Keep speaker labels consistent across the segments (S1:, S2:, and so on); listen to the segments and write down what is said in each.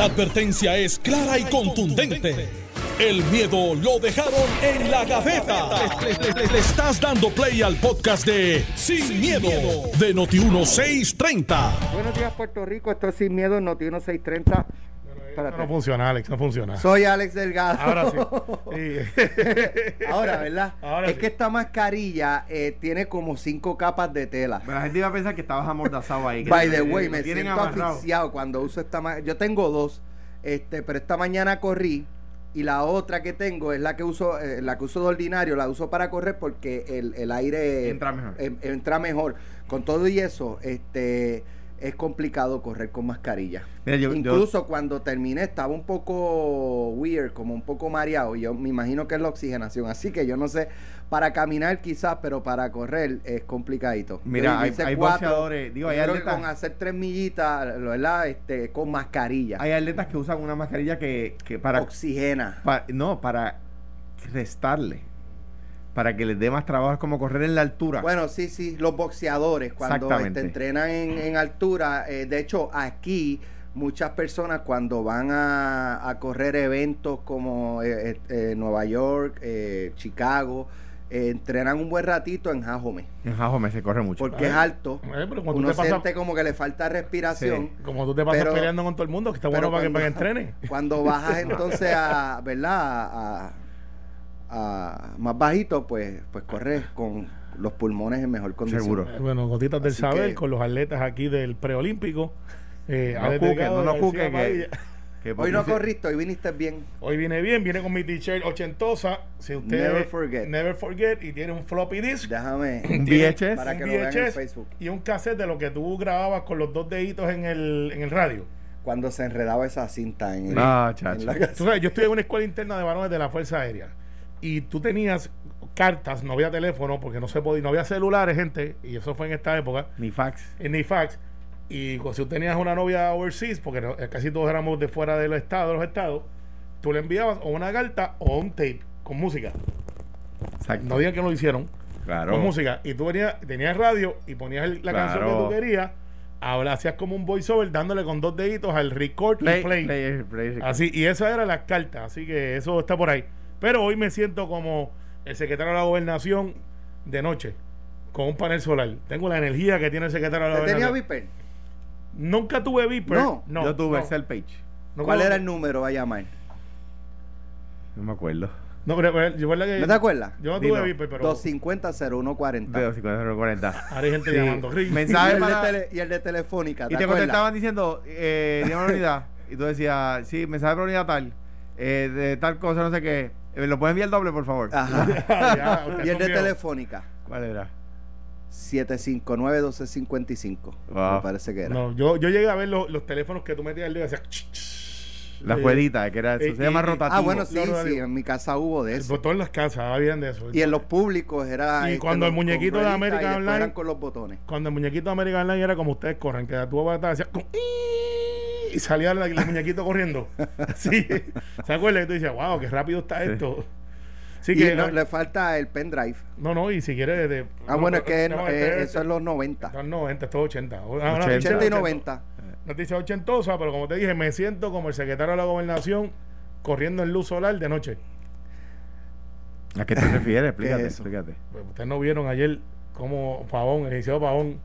S1: La advertencia es clara y contundente. El miedo lo dejaron en la gaveta. Le, estás dando play al podcast de Sin, miedo, de Noti1630.
S2: Buenos días, Puerto Rico. Esto es Sin Miedo, Noti 1630. Espérate.
S3: No funciona, Alex, no funciona.
S2: Soy Alex Delgado.
S3: Ahora sí. Sí.
S2: Ahora, ¿verdad?
S3: Ahora
S2: es
S3: sí.
S2: que esta mascarilla eh, tiene como cinco capas de tela.
S4: Pero la gente iba a pensar que estabas amordazado ahí.
S2: By the way, me siento
S4: amarrado.
S2: asfixiado cuando uso esta mascarilla. Yo tengo dos, este, pero esta mañana corrí y la otra que tengo es la que uso, eh, la que uso de ordinario, la uso para correr porque el, el aire
S4: Entra mejor.
S2: entra mejor. Con todo y eso, este es complicado correr con mascarilla.
S4: Mira, yo- yo-
S2: Incluso cuando terminé estaba un poco weird, como un poco mareado. y Yo me imagino que es la oxigenación. Así que yo no sé, para caminar quizás, pero para correr es complicadito.
S4: Mira,
S2: Yo
S4: hay- hay boxeadores, digo, hay
S2: que
S4: atletas-
S2: con hacer tres millitas, ¿verdad? Este, con mascarilla.
S4: Hay atletas que usan una mascarilla que, que para,
S2: Oxigena.
S4: pa- no, para restarle. Para que les dé más trabajo, es como correr en la altura.
S2: Bueno, sí, sí, los boxeadores cuando este, entrenan en, en altura, eh, de hecho aquí muchas personas cuando van a, a correr eventos como eh, eh, eh, Nueva York, eh, Chicago, eh, entrenan un buen ratito en Jajome,
S4: En Jajome se corre mucho.
S2: porque es alto,
S3: Eh, pero
S2: uno
S3: te pasas-
S2: siente como que le falta respiración.
S4: Sí.
S3: Como tú te pasas
S2: Pero-
S3: peleando con todo el mundo, que está bueno para que,
S2: cuando-
S3: para que entrene.
S2: Cuando bajas entonces a, ¿verdad? A, a- más bajito, pues, pues corres con los pulmones en mejor condición.
S4: Seguro.
S3: Bueno, gotitas del
S2: Así
S3: saber
S2: que-
S3: con los atletas aquí del preolímpico. Eh,
S4: No cuque, no nos
S3: García
S4: cuque, que-
S3: Padilla.
S4: que
S2: Hoy no corriste, hoy viniste bien.
S3: Hoy viene bien, viene con mi t-shirt ochentosa. Si usted
S2: Never forget.
S3: Never forget y tiene un floppy disk.
S2: Déjame.
S4: Un VHS.
S2: Para
S3: un
S2: que lo vean en
S3: VHS
S2: Facebook.
S3: y un cassette de lo que tú grababas con los dos deditos en el, en el radio.
S2: Cuando se enredaba esa cinta en, el-
S4: Ah,
S2: en
S4: chacho.
S2: la
S3: Tú
S2: casa.
S3: sabes, yo estuve en una escuela interna de varones de la Fuerza Aérea y tú tenías cartas, no había teléfono porque no se podía, no había celulares, gente, y eso fue en esta época,
S4: Ni fax.
S3: eh, ni fax. Y si tú tenías una novia overseas, porque no- eh, casi todos éramos de fuera del estado, de los estados, tú le enviabas o una carta o un tape con música.
S4: Exacto.
S3: No digan que no lo hicieron.
S4: claro.
S3: Con música. Y tú venías, tenías radio y ponías el- la canción que tú querías. Habla, hacías como un voiceover dándole con dos deditos al record
S4: Play,
S3: y play.
S4: play, play.
S3: Así, y esa era la carta, así que eso está por ahí. Pero hoy me siento como el secretario de la gobernación de noche, con un panel solar. Tengo la energía que tiene el secretario de la
S2: ¿Te tenía
S3: gobernación.
S2: Viper?
S3: Nunca tuve Viper.
S2: No,
S4: Yo tuve
S3: no,
S4: el cell page.
S3: no
S2: ¿Cuál era el número a llamar?
S4: No me acuerdo.
S3: No, pero, pero, yo, ¿verdad que-
S2: ¿No te acuerdas?
S3: Yo no tuve Viper, pero
S2: 250-0140.
S4: De 50
S3: ahora hay gente
S4: Sí.
S3: llamando. Ring.
S2: Y
S4: Mensaje
S2: el, de tele- y el de Telefónica.
S4: Y te
S2: acuerdas?
S4: contestaban diciendo, eh, la unidad. Y tú decías, sí, mensaje para unidad tal, eh, de tal cosa, no sé qué. Eh, ¿Lo pueden enviar doble, por favor?
S2: Ajá. Y el de. Telefónica.
S4: ¿Cuál era?
S2: 759-1255.
S4: Wow.
S2: Me parece que era.
S3: No, yo, yo llegué a ver los, los teléfonos que tú metías el dedo y hacía.
S4: La
S3: Eh,
S4: jueguita, que era eso.
S3: eh,
S4: se llama
S3: eh,
S4: rotativo.
S2: Ah, bueno, sí,
S3: No, no,
S2: sí. En mi casa hubo de
S3: El
S2: eso.
S3: botón en las casas, habían de eso.
S2: Y en los públicos era.
S3: Y
S2: este,
S3: cuando el
S2: los-
S3: muñequito de
S2: después
S3: Online-
S2: eran con los botones.
S3: Cuando el muñequito de American Online era como ustedes corren, que tú vas a hacía con- y salía la- el muñequito corriendo. Así. ¿Se acuerdan? Y tú dices, wow, qué rápido está
S4: Sí.
S3: esto. Sí
S2: y
S3: que,
S2: no, le falta el pendrive.
S3: no, no, y si quieres. de-
S2: Ah,
S3: no,
S2: bueno, es que
S3: no,
S2: eh,
S3: este-
S2: eso es los 90.
S3: Esto es 90, esto es 80. Ah, no,
S4: 80.
S2: 80 y
S3: ochenta.
S2: 90.
S3: Noticia ochentosa, pero como te dije, me siento como el secretario de la gobernación corriendo en luz solar de noche.
S4: ¿A qué te refieres? Explícate,
S2: eso?
S4: explícate.
S3: Pues, Ustedes no vieron ayer cómo Pavón, el licenciado Pavón,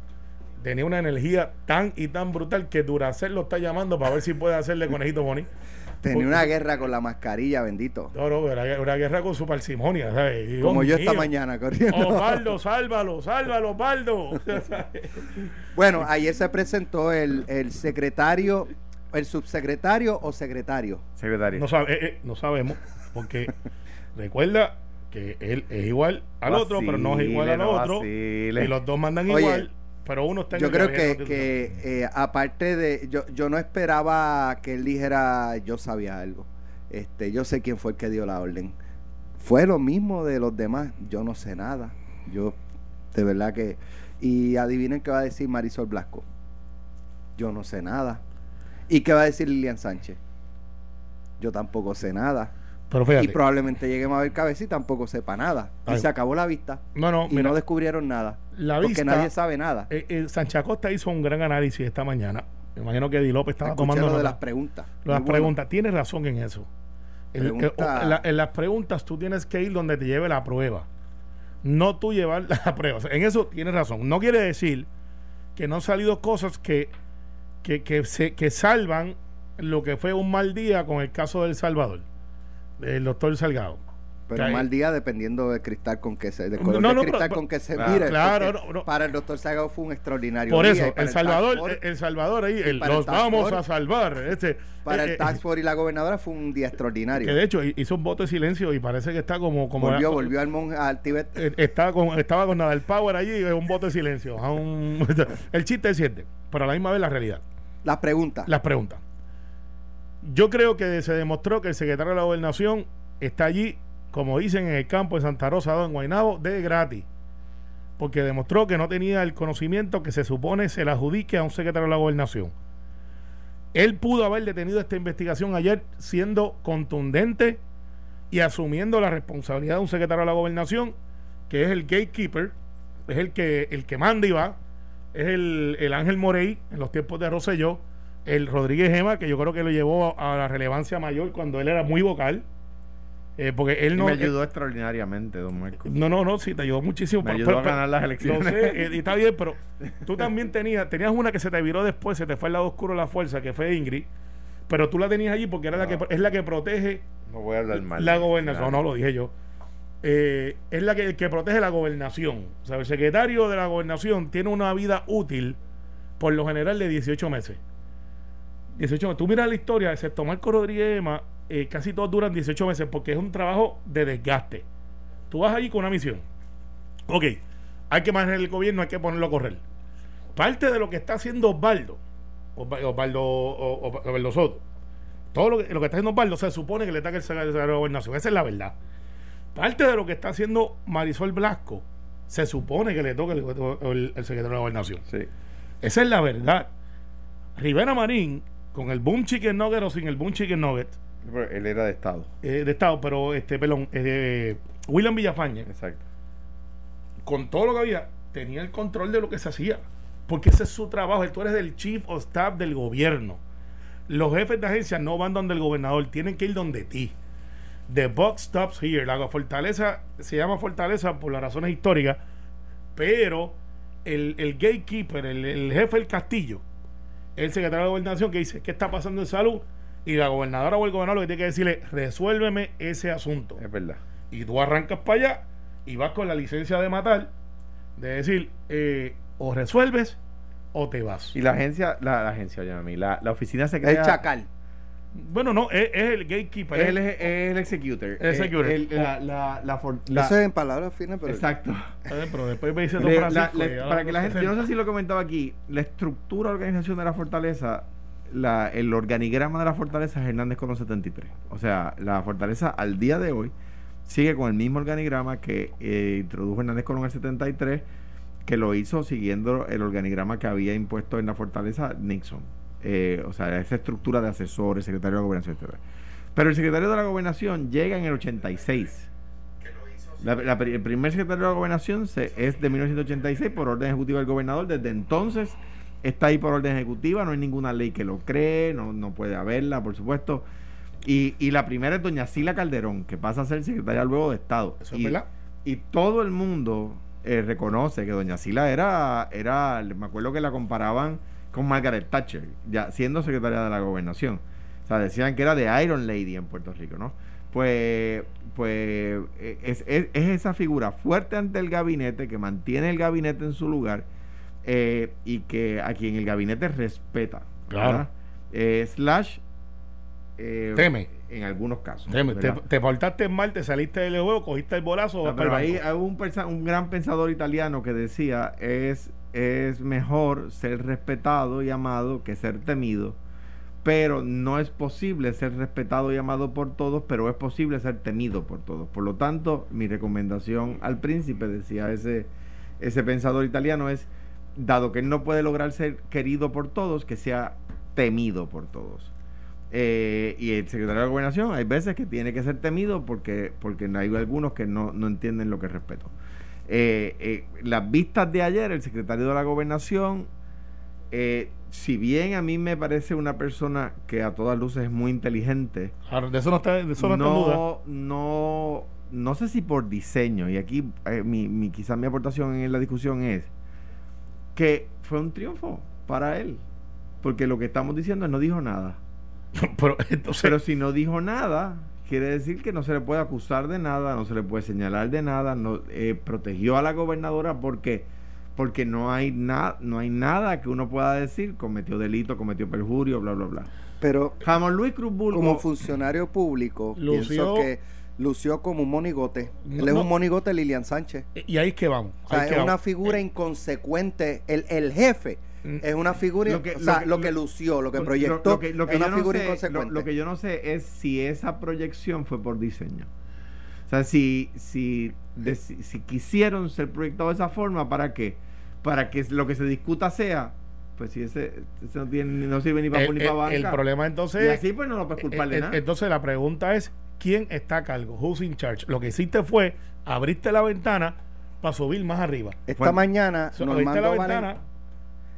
S3: tenía una energía tan y tan brutal que Duracell lo está llamando para ver si puede hacerle conejito Boni.
S2: Tenía una guerra con la mascarilla, bendito.
S3: No, no, era una guerra con su parsimonia, ¿sabes? Y,
S2: Como yo esta mañana corriendo.
S3: Osvaldo, sálvalo, sálvalo, Osvaldo.
S2: Bueno, ayer se presentó el, el secretario, el subsecretario o secretario.
S4: Secretario.
S3: no, sabe, eh, eh, no sabemos, porque recuerda que él es igual al otro, pero no es igual al
S4: no
S3: otro.
S4: vacile.
S3: Y los dos mandan
S2: Oye,
S3: igual, pero uno está en
S2: Yo creo que, que eh, aparte de, yo, yo no esperaba que él dijera yo sabía algo. Este, yo sé quién fue el que dio la orden. Fue lo mismo de los demás. Yo no sé nada. Yo, de verdad que. Y adivinen qué va a decir Marisol Blasco. Yo no sé nada. ¿Y qué va a decir Lilian Sánchez? Yo tampoco sé nada.
S3: Pero fíjate.
S2: Y probablemente lleguemos a ver cabeza y tampoco sepa nada. Y se acabó la vista.
S3: no, no,
S2: Y
S3: mira,
S2: no descubrieron nada.
S3: la
S2: porque
S3: vista.
S2: nadie sabe nada.
S3: eh, eh, Sánchez Acosta hizo un gran análisis esta mañana Me imagino que Eddie López estaba
S2: Escuché
S3: tomando
S2: lo de las preguntas.
S3: Las
S2: Muy bueno.
S3: preguntas, tienes razón en eso. El- eh, en, la- en las preguntas tú tienes que ir donde te lleve la prueba. No tú llevar la prueba. O sea, en eso tienes razón. No quiere decir que no han salido cosas que, que, que, se, que salvan lo que fue un mal día con el caso del Salvador, del doctor Salgado.
S2: Pero mal día dependiendo del cristal con que se, del
S3: No,
S2: color
S3: no, no,
S2: cristal
S3: pero-
S2: con que se
S4: claro,
S2: mire.
S3: claro,
S2: porque
S3: no.
S2: Para el doctor Sagao fue un extraordinario
S3: Por eso,
S2: y
S3: el Salvador, el, el Salvador ahí, el-
S2: el
S3: los vamos a salvar. Este,
S2: para
S3: eh,
S2: el
S3: eh,
S2: Task Force y la gobernadora fue un día extraordinario.
S3: que de hecho hizo un voto de silencio y parece que está como, como
S2: volvió, volvió al, mon- al Tíbet.
S3: Eh, estaba con, estaba con Nadal Power allí, eh, un voto de silencio. un- el chiste es cierto, pero a la misma vez la realidad.
S2: Las preguntas.
S3: Las preguntas. Yo creo que se demostró que el secretario de la gobernación está allí, como dicen, en el campo de Santa Rosa, en Guaynabo, de gratis. Porque demostró que no tenía el conocimiento que se supone se le adjudique a un secretario de la gobernación. Él pudo haber detenido esta investigación ayer siendo contundente y asumiendo la responsabilidad de un secretario de la gobernación, que es el gatekeeper, es el que, el que manda y va, es el, el Ángel Morey en los tiempos de Rosselló, el Rodríguez Gema, que yo creo que lo llevó a, la relevancia mayor cuando él era muy vocal, eh, porque él
S4: Y
S3: no...
S4: me ayudó extraordinariamente, don Marco.
S3: No, no, no, sí, te ayudó muchísimo.
S4: Me
S3: pero-
S4: ayudó
S3: pero-
S4: a ganar las elecciones.
S3: sé, eh, y está bien, pero tú también tenías, tenías una que se te viró después, se te fue al lado oscuro de la fuerza, que fue Ingrid, pero tú la tenías allí porque era la que, es la que protege
S4: No voy a hablar mal.
S3: la gobernación, no, lo dije yo. Eh, es la que protege la gobernación. O sea, el secretario de la gobernación tiene una vida útil, por lo general, de 18 meses. 18 meses. Tú miras la historia, excepto Marco Rodríguez Ema, eh, casi todos duran 18 meses porque es un trabajo de desgaste. Tú vas allí con una misión. Ok, hay que manejar el gobierno, hay que ponerlo a correr. Parte de lo que está haciendo Osvaldo, Osva- Osvaldo, Osvaldo Soto, todo lo que, lo que está haciendo Osvaldo se supone que le toca el secretario de la gobernación. Esa es la verdad. Parte de lo que está haciendo Marisol Blasco se supone que le toca el, el- el secretario de la gobernación.
S4: Sí.
S3: Esa es la verdad. Rivera Marín, con el boom chicken nugget o sin el boom chicken nugget
S4: Pero él era de Estado.
S3: eh, de Estado, pero este, perdón, eh, William Villafañe,
S4: Exacto.
S3: con todo lo que había, tenía el control de lo que se hacía. Porque ese es su trabajo. Tú eres del chief of staff del gobierno. Los jefes de agencia no van donde el gobernador, tienen que ir donde ti. The box stops here. La fortaleza se llama fortaleza por las razones históricas, pero el, el gatekeeper, el, el jefe del castillo, el secretario de gobernación que dice qué está pasando en salud y la gobernadora o el gobernador lo que tiene que decirle resuélveme ese asunto
S4: Es verdad.
S3: y tú arrancas para allá y vas con la licencia de matar, de decir, eh, o resuelves o te vas.
S4: Y la agencia, la, la agencia, oye, a mí, la, la oficina se
S2: El chacal.
S3: Bueno, no, es, es el gatekeeper.
S4: Él
S3: es-
S4: el executor.
S3: El executor.
S4: El- la, la, la, for- la-
S2: Eso es en palabras finas, pero.
S4: Exacto.
S3: Pero después me dice Don Francisco,
S4: para que la gente, yo no sé si lo comentaba aquí, la estructura de organización de la fortaleza, la, el organigrama de la fortaleza es Hernández con los 73. O sea, la fortaleza al día de hoy sigue con el mismo organigrama que eh, introdujo Hernández Colón en el 73, que lo hizo siguiendo el organigrama que había impuesto en la fortaleza Nixon. Eh, o sea, esa estructura de asesores, secretario de la gobernación, etc. Pero el secretario de la gobernación llega en el 86. La- la- el primer secretario de la gobernación se- es de 1986 por orden ejecutiva del gobernador. Desde entonces está ahí por orden ejecutiva, no hay ninguna ley que lo cree, no, no puede haberla, por supuesto. Y, y la primera es doña Sila Calderón, que pasa a ser secretaria luego de Estado.
S3: Eso es
S4: y,
S3: verdad.
S4: y todo el mundo eh, reconoce que doña Sila era, era, me acuerdo que la comparaban con Margaret Thatcher, ya siendo secretaria de la gobernación. O sea, decían que era de Iron Lady en Puerto Rico, ¿no? Pues, pues eh, es, es- es esa figura fuerte ante el gabinete, que mantiene el gabinete en su lugar eh, y que a quien el gabinete respeta.
S3: Claro.
S4: Eh, slash eh,
S3: Teme.
S4: En algunos casos.
S3: Te, te portaste mal, te saliste del huevo, cogiste el bolazo.
S4: No, pero ahí hay un gran pensador italiano que decía es, es mejor ser respetado y amado que ser temido, pero no es posible ser respetado y amado por todos, pero es posible ser temido por todos. Por lo tanto, mi recomendación al príncipe, decía ese, ese pensador italiano, es, dado que él no puede lograr ser querido por todos, que sea temido por todos. Eh, y el secretario de la gobernación hay veces que tiene que ser temido porque, porque hay algunos que no, no entienden lo que es respeto. Eh, eh, las vistas de ayer, el secretario de la gobernación eh, si bien a mí me parece una persona que a todas luces es muy inteligente,
S3: Ahora, de eso no está, de eso no está en duda.
S4: no, no, no sé si por diseño, y aquí eh, mi, mi, quizás mi aportación en la discusión es que fue un triunfo para él, porque lo que estamos diciendo es no dijo nada.
S3: Pero entonces,
S4: Pero si no dijo nada, quiere decir que no se le puede acusar de nada, no se le puede señalar de nada, no eh, protegió a la gobernadora porque porque no hay nada no hay nada que uno pueda decir cometió delito, cometió perjurio, bla bla bla.
S2: Pero
S4: Jamón Luis Cruz
S2: como funcionario público,
S3: Lució-
S2: pienso que lució como un monigote. Él es
S3: no.
S2: un monigote Lilian Sánchez.
S3: y ahí es que vamos.
S2: O sea, es
S3: que
S2: una
S3: vamos.
S2: figura inconsecuente. El, el jefe. Es una figura,
S4: Lo que-
S2: o sea,
S4: lo
S2: lo
S4: que-
S2: lució, lo que
S4: lo-
S2: proyectó,
S4: lo que, lo que
S2: es una
S4: yo no
S2: figura
S4: sé,
S2: inconsecuente.
S4: lo que yo no sé es si esa proyección fue por diseño. O sea, si, si, de- si, si quisieron ser proyectados de esa forma, ¿para qué? Para que lo que se discuta sea, pues si ese, ese no, tiene, no sirve ni para
S3: el,
S4: ni para
S3: el-
S4: banca.
S3: el problema entonces
S4: y así pues no lo puedes culpar de
S3: Eh, eh,
S4: nada.
S3: Entonces la pregunta es, ¿quién está a cargo? Who's in charge? Lo que hiciste fue, abriste la ventana para subir más arriba.
S2: Esta
S4: Bueno,
S2: mañana,
S3: So, abriste la ventana,
S2: Valen-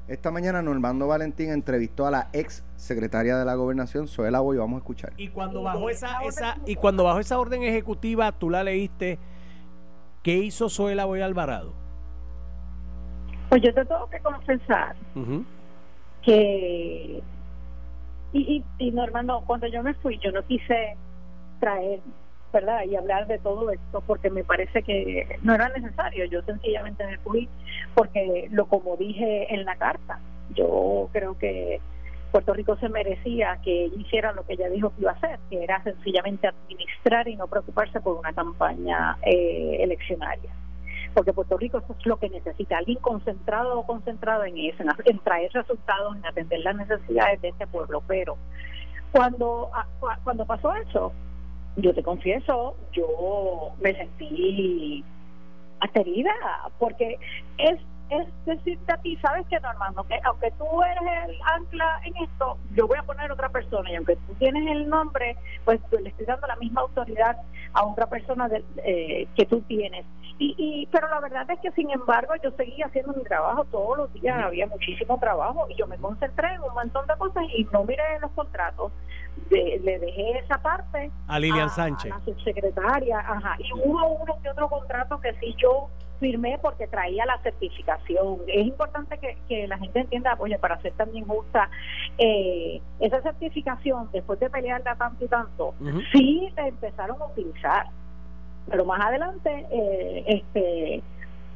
S2: esta mañana Normando Valentín entrevistó a la ex secretaria de la gobernación, Zoela Boy, vamos a escuchar.
S5: Y cuando bajó esa, esa, y cuando bajó esa orden ejecutiva, tú la leíste, ¿qué hizo Zoela Boy Alvarado?
S6: Pues yo te tengo que confesar que y, y, y Normando, cuando yo me fui, yo no quise traer, ¿verdad? Y hablar de todo esto porque me parece que no era necesario. Yo sencillamente me fui porque lo como dije en la carta, yo creo que Puerto Rico se merecía que ella hiciera lo que ella dijo que iba a hacer, que era sencillamente administrar y no preocuparse por una campaña eh, eleccionaria porque Puerto Rico eso es lo que necesita, alguien concentrado o concentrado en eso, en, traer resultados, en atender las necesidades de este pueblo. Pero cuando, a- cua- cuando pasó eso, yo te confieso, yo me sentí aterida, porque es es decirte a ti, sabes que Normando, que aunque tú eres el ancla en esto, yo voy a poner otra persona y aunque tú tienes el nombre, pues yo le estoy dando la misma autoridad a otra persona de- eh, que tú tienes. Y, y pero la verdad es que sin embargo yo seguía haciendo mi trabajo todos los días, había muchísimo trabajo y yo me concentré en un montón de cosas y no miré los contratos. De- le dejé esa parte
S5: A Lilian
S6: a-
S5: Sánchez.
S6: a la subsecretaria, ajá. Y hubo uno que otro contrato que sí yo firmé porque traía la certificación. Es importante que, que la gente entienda, oye, para ser también justa, eh, esa certificación, después de pelearla tanto y tanto,
S5: Ujú.
S6: sí la empezaron a utilizar. Pero más adelante, eh, este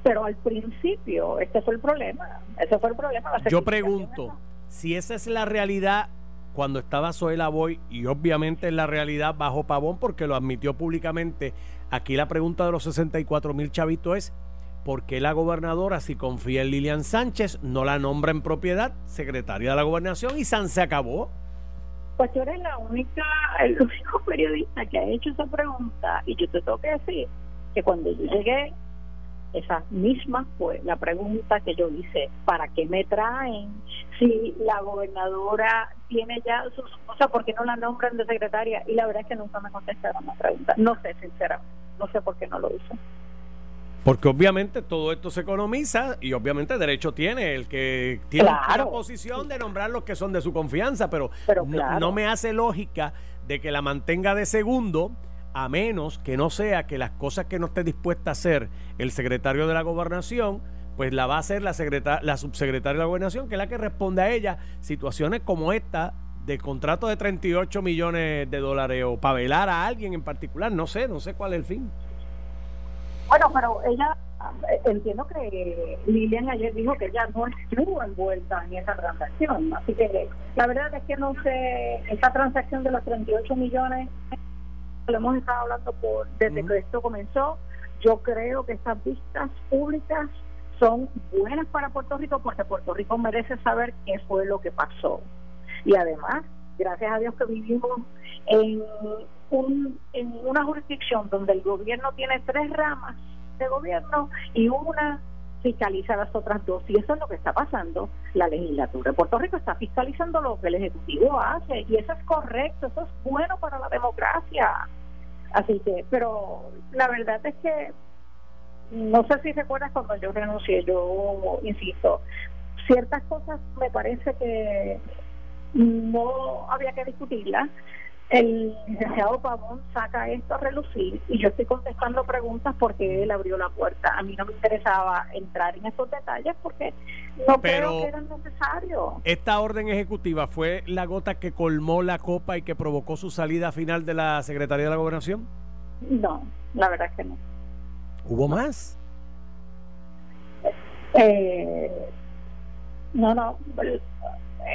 S6: pero al principio, este fue el problema. Ese fue el problema. la
S5: Yo pregunto,
S6: esa.
S5: si esa es la realidad cuando estaba Zoela Boy y obviamente es la realidad bajo Pavón porque lo admitió públicamente, aquí la pregunta de los 64 mil chavitos es, ¿por qué la gobernadora, si confía en Lilian Sánchez, no la nombra en propiedad secretaria de la gobernación y San se acabó?
S6: Pues tú eres la única, el único periodista que ha hecho esa pregunta y yo te tengo que decir que cuando yo llegué, esa misma fue la pregunta que yo hice, ¿para qué me traen? Si la gobernadora tiene ya sus cosas, ¿por qué no la nombran de secretaria? Y la verdad es que nunca me contestaron la pregunta. No sé, sinceramente, no sé por qué no lo hizo.
S5: Porque obviamente todo esto se economiza y obviamente derecho tiene el que tiene
S6: Claro.
S5: la posición de nombrar los que son de su confianza, pero,
S6: Pero
S5: no me hace lógica de que la mantenga de segundo a menos que no sea que las cosas que no esté dispuesta a hacer el secretario de la gobernación, pues la va a hacer la, secreta- la subsecretaria de la gobernación, que es la que responde a ella situaciones como esta de contrato de 38 millones de dólares o para velar a alguien en particular, no sé, no sé cuál es el fin.
S6: Bueno, pero ella, entiendo que Lilian ayer dijo que ella no estuvo envuelta en esa transacción. Así que la verdad es que no sé, esa transacción de los 38 millones, lo hemos estado hablando por desde que esto comenzó. Yo creo que estas vistas públicas son buenas para Puerto Rico porque Puerto Rico merece saber qué fue lo que pasó. Y además, gracias a Dios que vivimos en, un, en una jurisdicción donde el gobierno tiene tres ramas de gobierno y una fiscaliza las otras dos. Y eso es lo que está pasando. La legislatura Puerto Rico está fiscalizando lo que el Ejecutivo hace y eso es correcto, eso es bueno para la democracia. Así que, pero la verdad es que no sé si recuerdas cuando yo renuncié, yo insisto, ciertas cosas me parece que no había que discutirlas. El licenciado Pavón saca esto a relucir y yo estoy contestando preguntas porque él abrió la puerta. A mí no me interesaba entrar en esos detalles porque no
S5: Pero-
S6: creo que eran necesarios.
S5: Esta orden ejecutiva fue la gota que colmó la copa y que provocó su salida final de la Secretaría de la Gobernación.
S6: No, la verdad es que no.
S5: ¿Hubo más?
S6: Eh, no, no.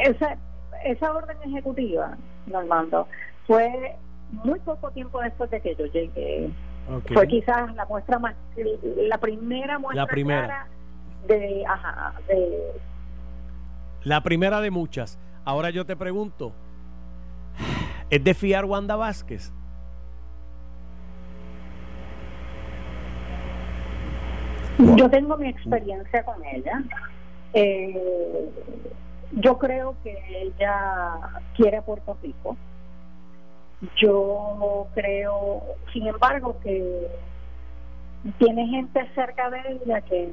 S6: Esa, esa orden ejecutiva, Normando, fue muy poco tiempo después de que yo llegué. Fue quizás la muestra más, la primera muestra
S5: La primera.
S6: clara de, ajá, de,
S5: La primera de muchas. Ahora yo te pregunto, ¿es de fiar Wanda Vázquez?
S6: Yo tengo mi experiencia con ella. Eh, yo creo que ella quiere a Puerto Rico. Yo creo, sin embargo, que tiene gente cerca de ella que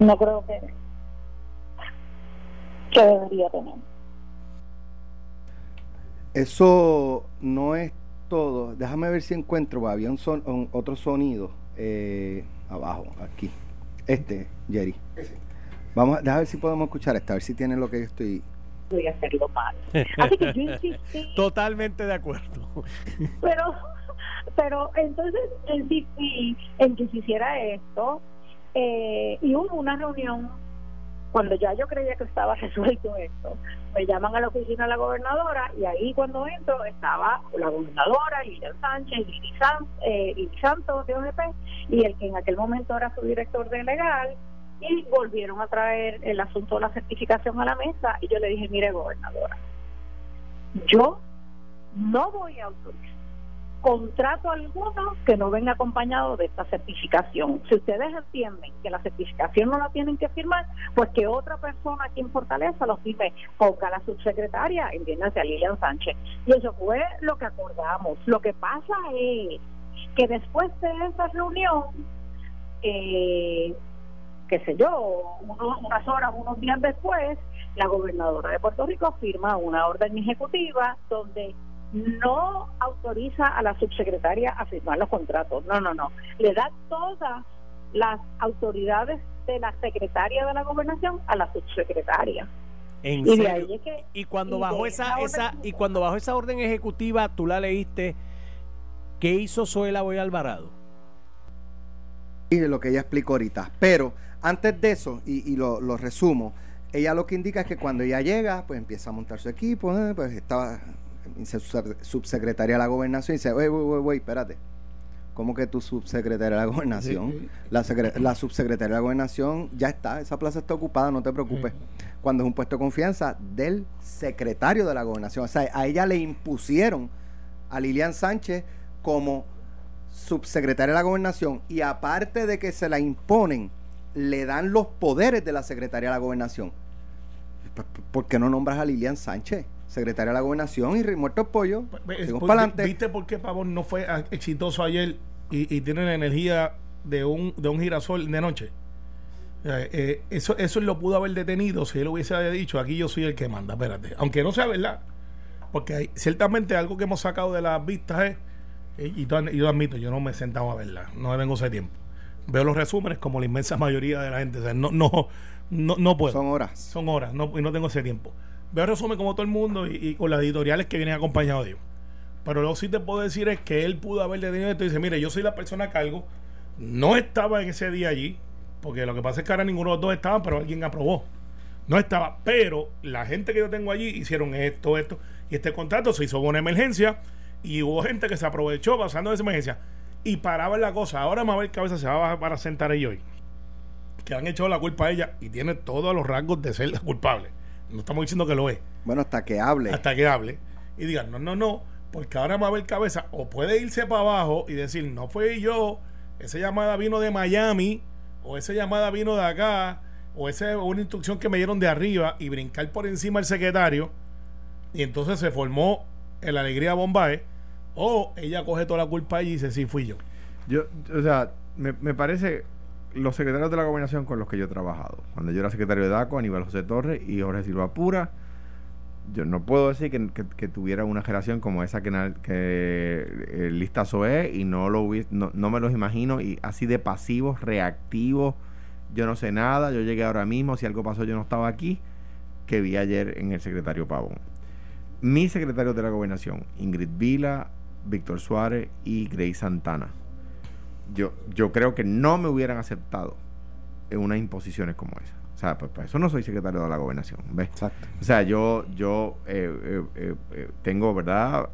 S6: no creo que, que debería tener.
S2: Eso no es todo. Déjame ver si encuentro. va, Había un son, un- otro sonido eh, abajo, aquí. Este, Jerry. Vamos, a- déjame ver si podemos escuchar esta, a ver si tiene lo que yo estoy.
S6: A hacerlo mal. Así que yo insistí.
S5: Totalmente de acuerdo.
S6: pero pero entonces insistí en que se hiciera esto eh, y hubo una reunión cuando ya yo creía que estaba resuelto esto me llaman a la oficina de la gobernadora y ahí cuando entro estaba la gobernadora Lilian Sánchez San- eh, Santos de OGP y el que en aquel momento era su director de legal y volvieron a traer el asunto de la certificación a la mesa y yo le dije mire gobernadora yo no voy a autorizar contrato alguno que no venga acompañado de esta certificación. Si ustedes entienden que la certificación no la tienen que firmar, pues que otra persona aquí en Fortaleza lo firme, ponga la subsecretaria, entiéndase a Lilian Sánchez. Y eso fue lo que acordamos. Lo que pasa es que después de esa reunión, eh, qué sé yo, unos- unas horas, unos días después, la gobernadora de Puerto Rico firma una orden ejecutiva donde no autoriza a la subsecretaria a firmar los contratos. No, no, no. Le da todas las autoridades de la secretaria de la gobernación a la subsecretaria.
S5: En
S6: Y
S5: serio.
S6: ahí es que
S5: Y cuando
S6: y
S5: bajó esa,
S6: esa
S5: y cuando bajó esa orden ejecutiva, tú la leíste, ¿qué hizo Zoela Boy Alvarado?
S2: Y de lo que ella explicó ahorita. Pero antes de eso, y, y lo, lo resumo, ella lo que indica es que cuando ella llega, pues empieza a montar su equipo, eh, pues estaba subsecretaria de la gobernación y dice, wey, wey, wey, wey, espérate. ¿Cómo que tu subsecretaria de la gobernación? La subsecretaria de la gobernación ya está, esa plaza está ocupada, no te preocupes. Cuando es un puesto de confianza del secretario de la gobernación. O sea, a ella le impusieron a Lilian Sánchez como subsecretaria de la gobernación y aparte de que se la imponen, le dan los poderes de la secretaria de la gobernación. ¿Por qué no nombras a Lilian Sánchez, secretaria de la gobernación y muerto el pollo?
S3: Pues,
S2: Seguimos
S3: pues,
S2: adelante.
S3: ¿Viste por qué Pavón no fue ah, exitoso ayer y, y tiene la energía de un, de un girasol de noche? Eh, eh, eso, eso lo pudo haber detenido si él hubiese dicho aquí yo soy el que manda, espérate. Aunque no sea verdad. Porque hay- ciertamente algo que hemos sacado de las vistas es, eh, y yo, admito, yo no me he sentado a verla, no vengo ese tiempo. Veo los resúmenes como la inmensa mayoría de la gente. O sea, no, no, no, no puedo.
S2: Son horas.
S3: Son horas, no, y no tengo ese tiempo. Veo resumen como todo el mundo y, y con las editoriales que vienen acompañados de ellos. Pero lo que sí te puedo decir es que él pudo haber detenido esto y dice, mire, yo soy la persona a cargo, no estaba en ese día allí, porque lo que pasa es que ahora ninguno de los dos estaban, pero alguien aprobó. No estaba, pero la gente que yo tengo allí hicieron esto, esto, y este contrato se hizo con una emergencia y hubo gente que se aprovechó pasando de esa emergencia y paraba en la cosa. Ahora Mabel Cabeza se va a- para sentar ahí hoy que han echado la culpa a ella y tiene todos los rasgos de ser la culpable. No estamos diciendo que lo es,
S2: Bueno, hasta que hable.
S3: hasta que hable y digan, no, no, no, porque ahora Mabel Cabeza o puede irse para abajo y decir, no fue yo, esa llamada vino de Miami, o esa llamada vino de acá, o esa es una instrucción que me dieron de arriba y brincar por encima del secretario, y entonces se formó el Alegría Bombay, o ella coge toda la culpa y dice, sí, fui yo.
S4: Yo, o sea, me, me parece los secretarios de la gobernación con los que yo he trabajado. Cuando yo era secretario de DACO, Aníbal José Torres y Jorge Silva Pura, yo no puedo decir que, que- tuviera una relación como esa que, que eh, Lista y no, lo no, no me los imagino y así de pasivos, reactivos, yo no sé nada, yo llegué ahora mismo, si algo pasó yo no estaba aquí, que vi ayer en el secretario Pavón. Mis secretarios de la gobernación, Ingrid Vila, Víctor Suárez y Grace Santana. Yo, yo creo que no me hubieran aceptado en unas imposiciones como esa. O sea, pues para eso no soy secretario de la gobernación. ¿ves?
S2: Exacto.
S4: O sea, yo, yo eh, eh, eh, tengo, ¿verdad?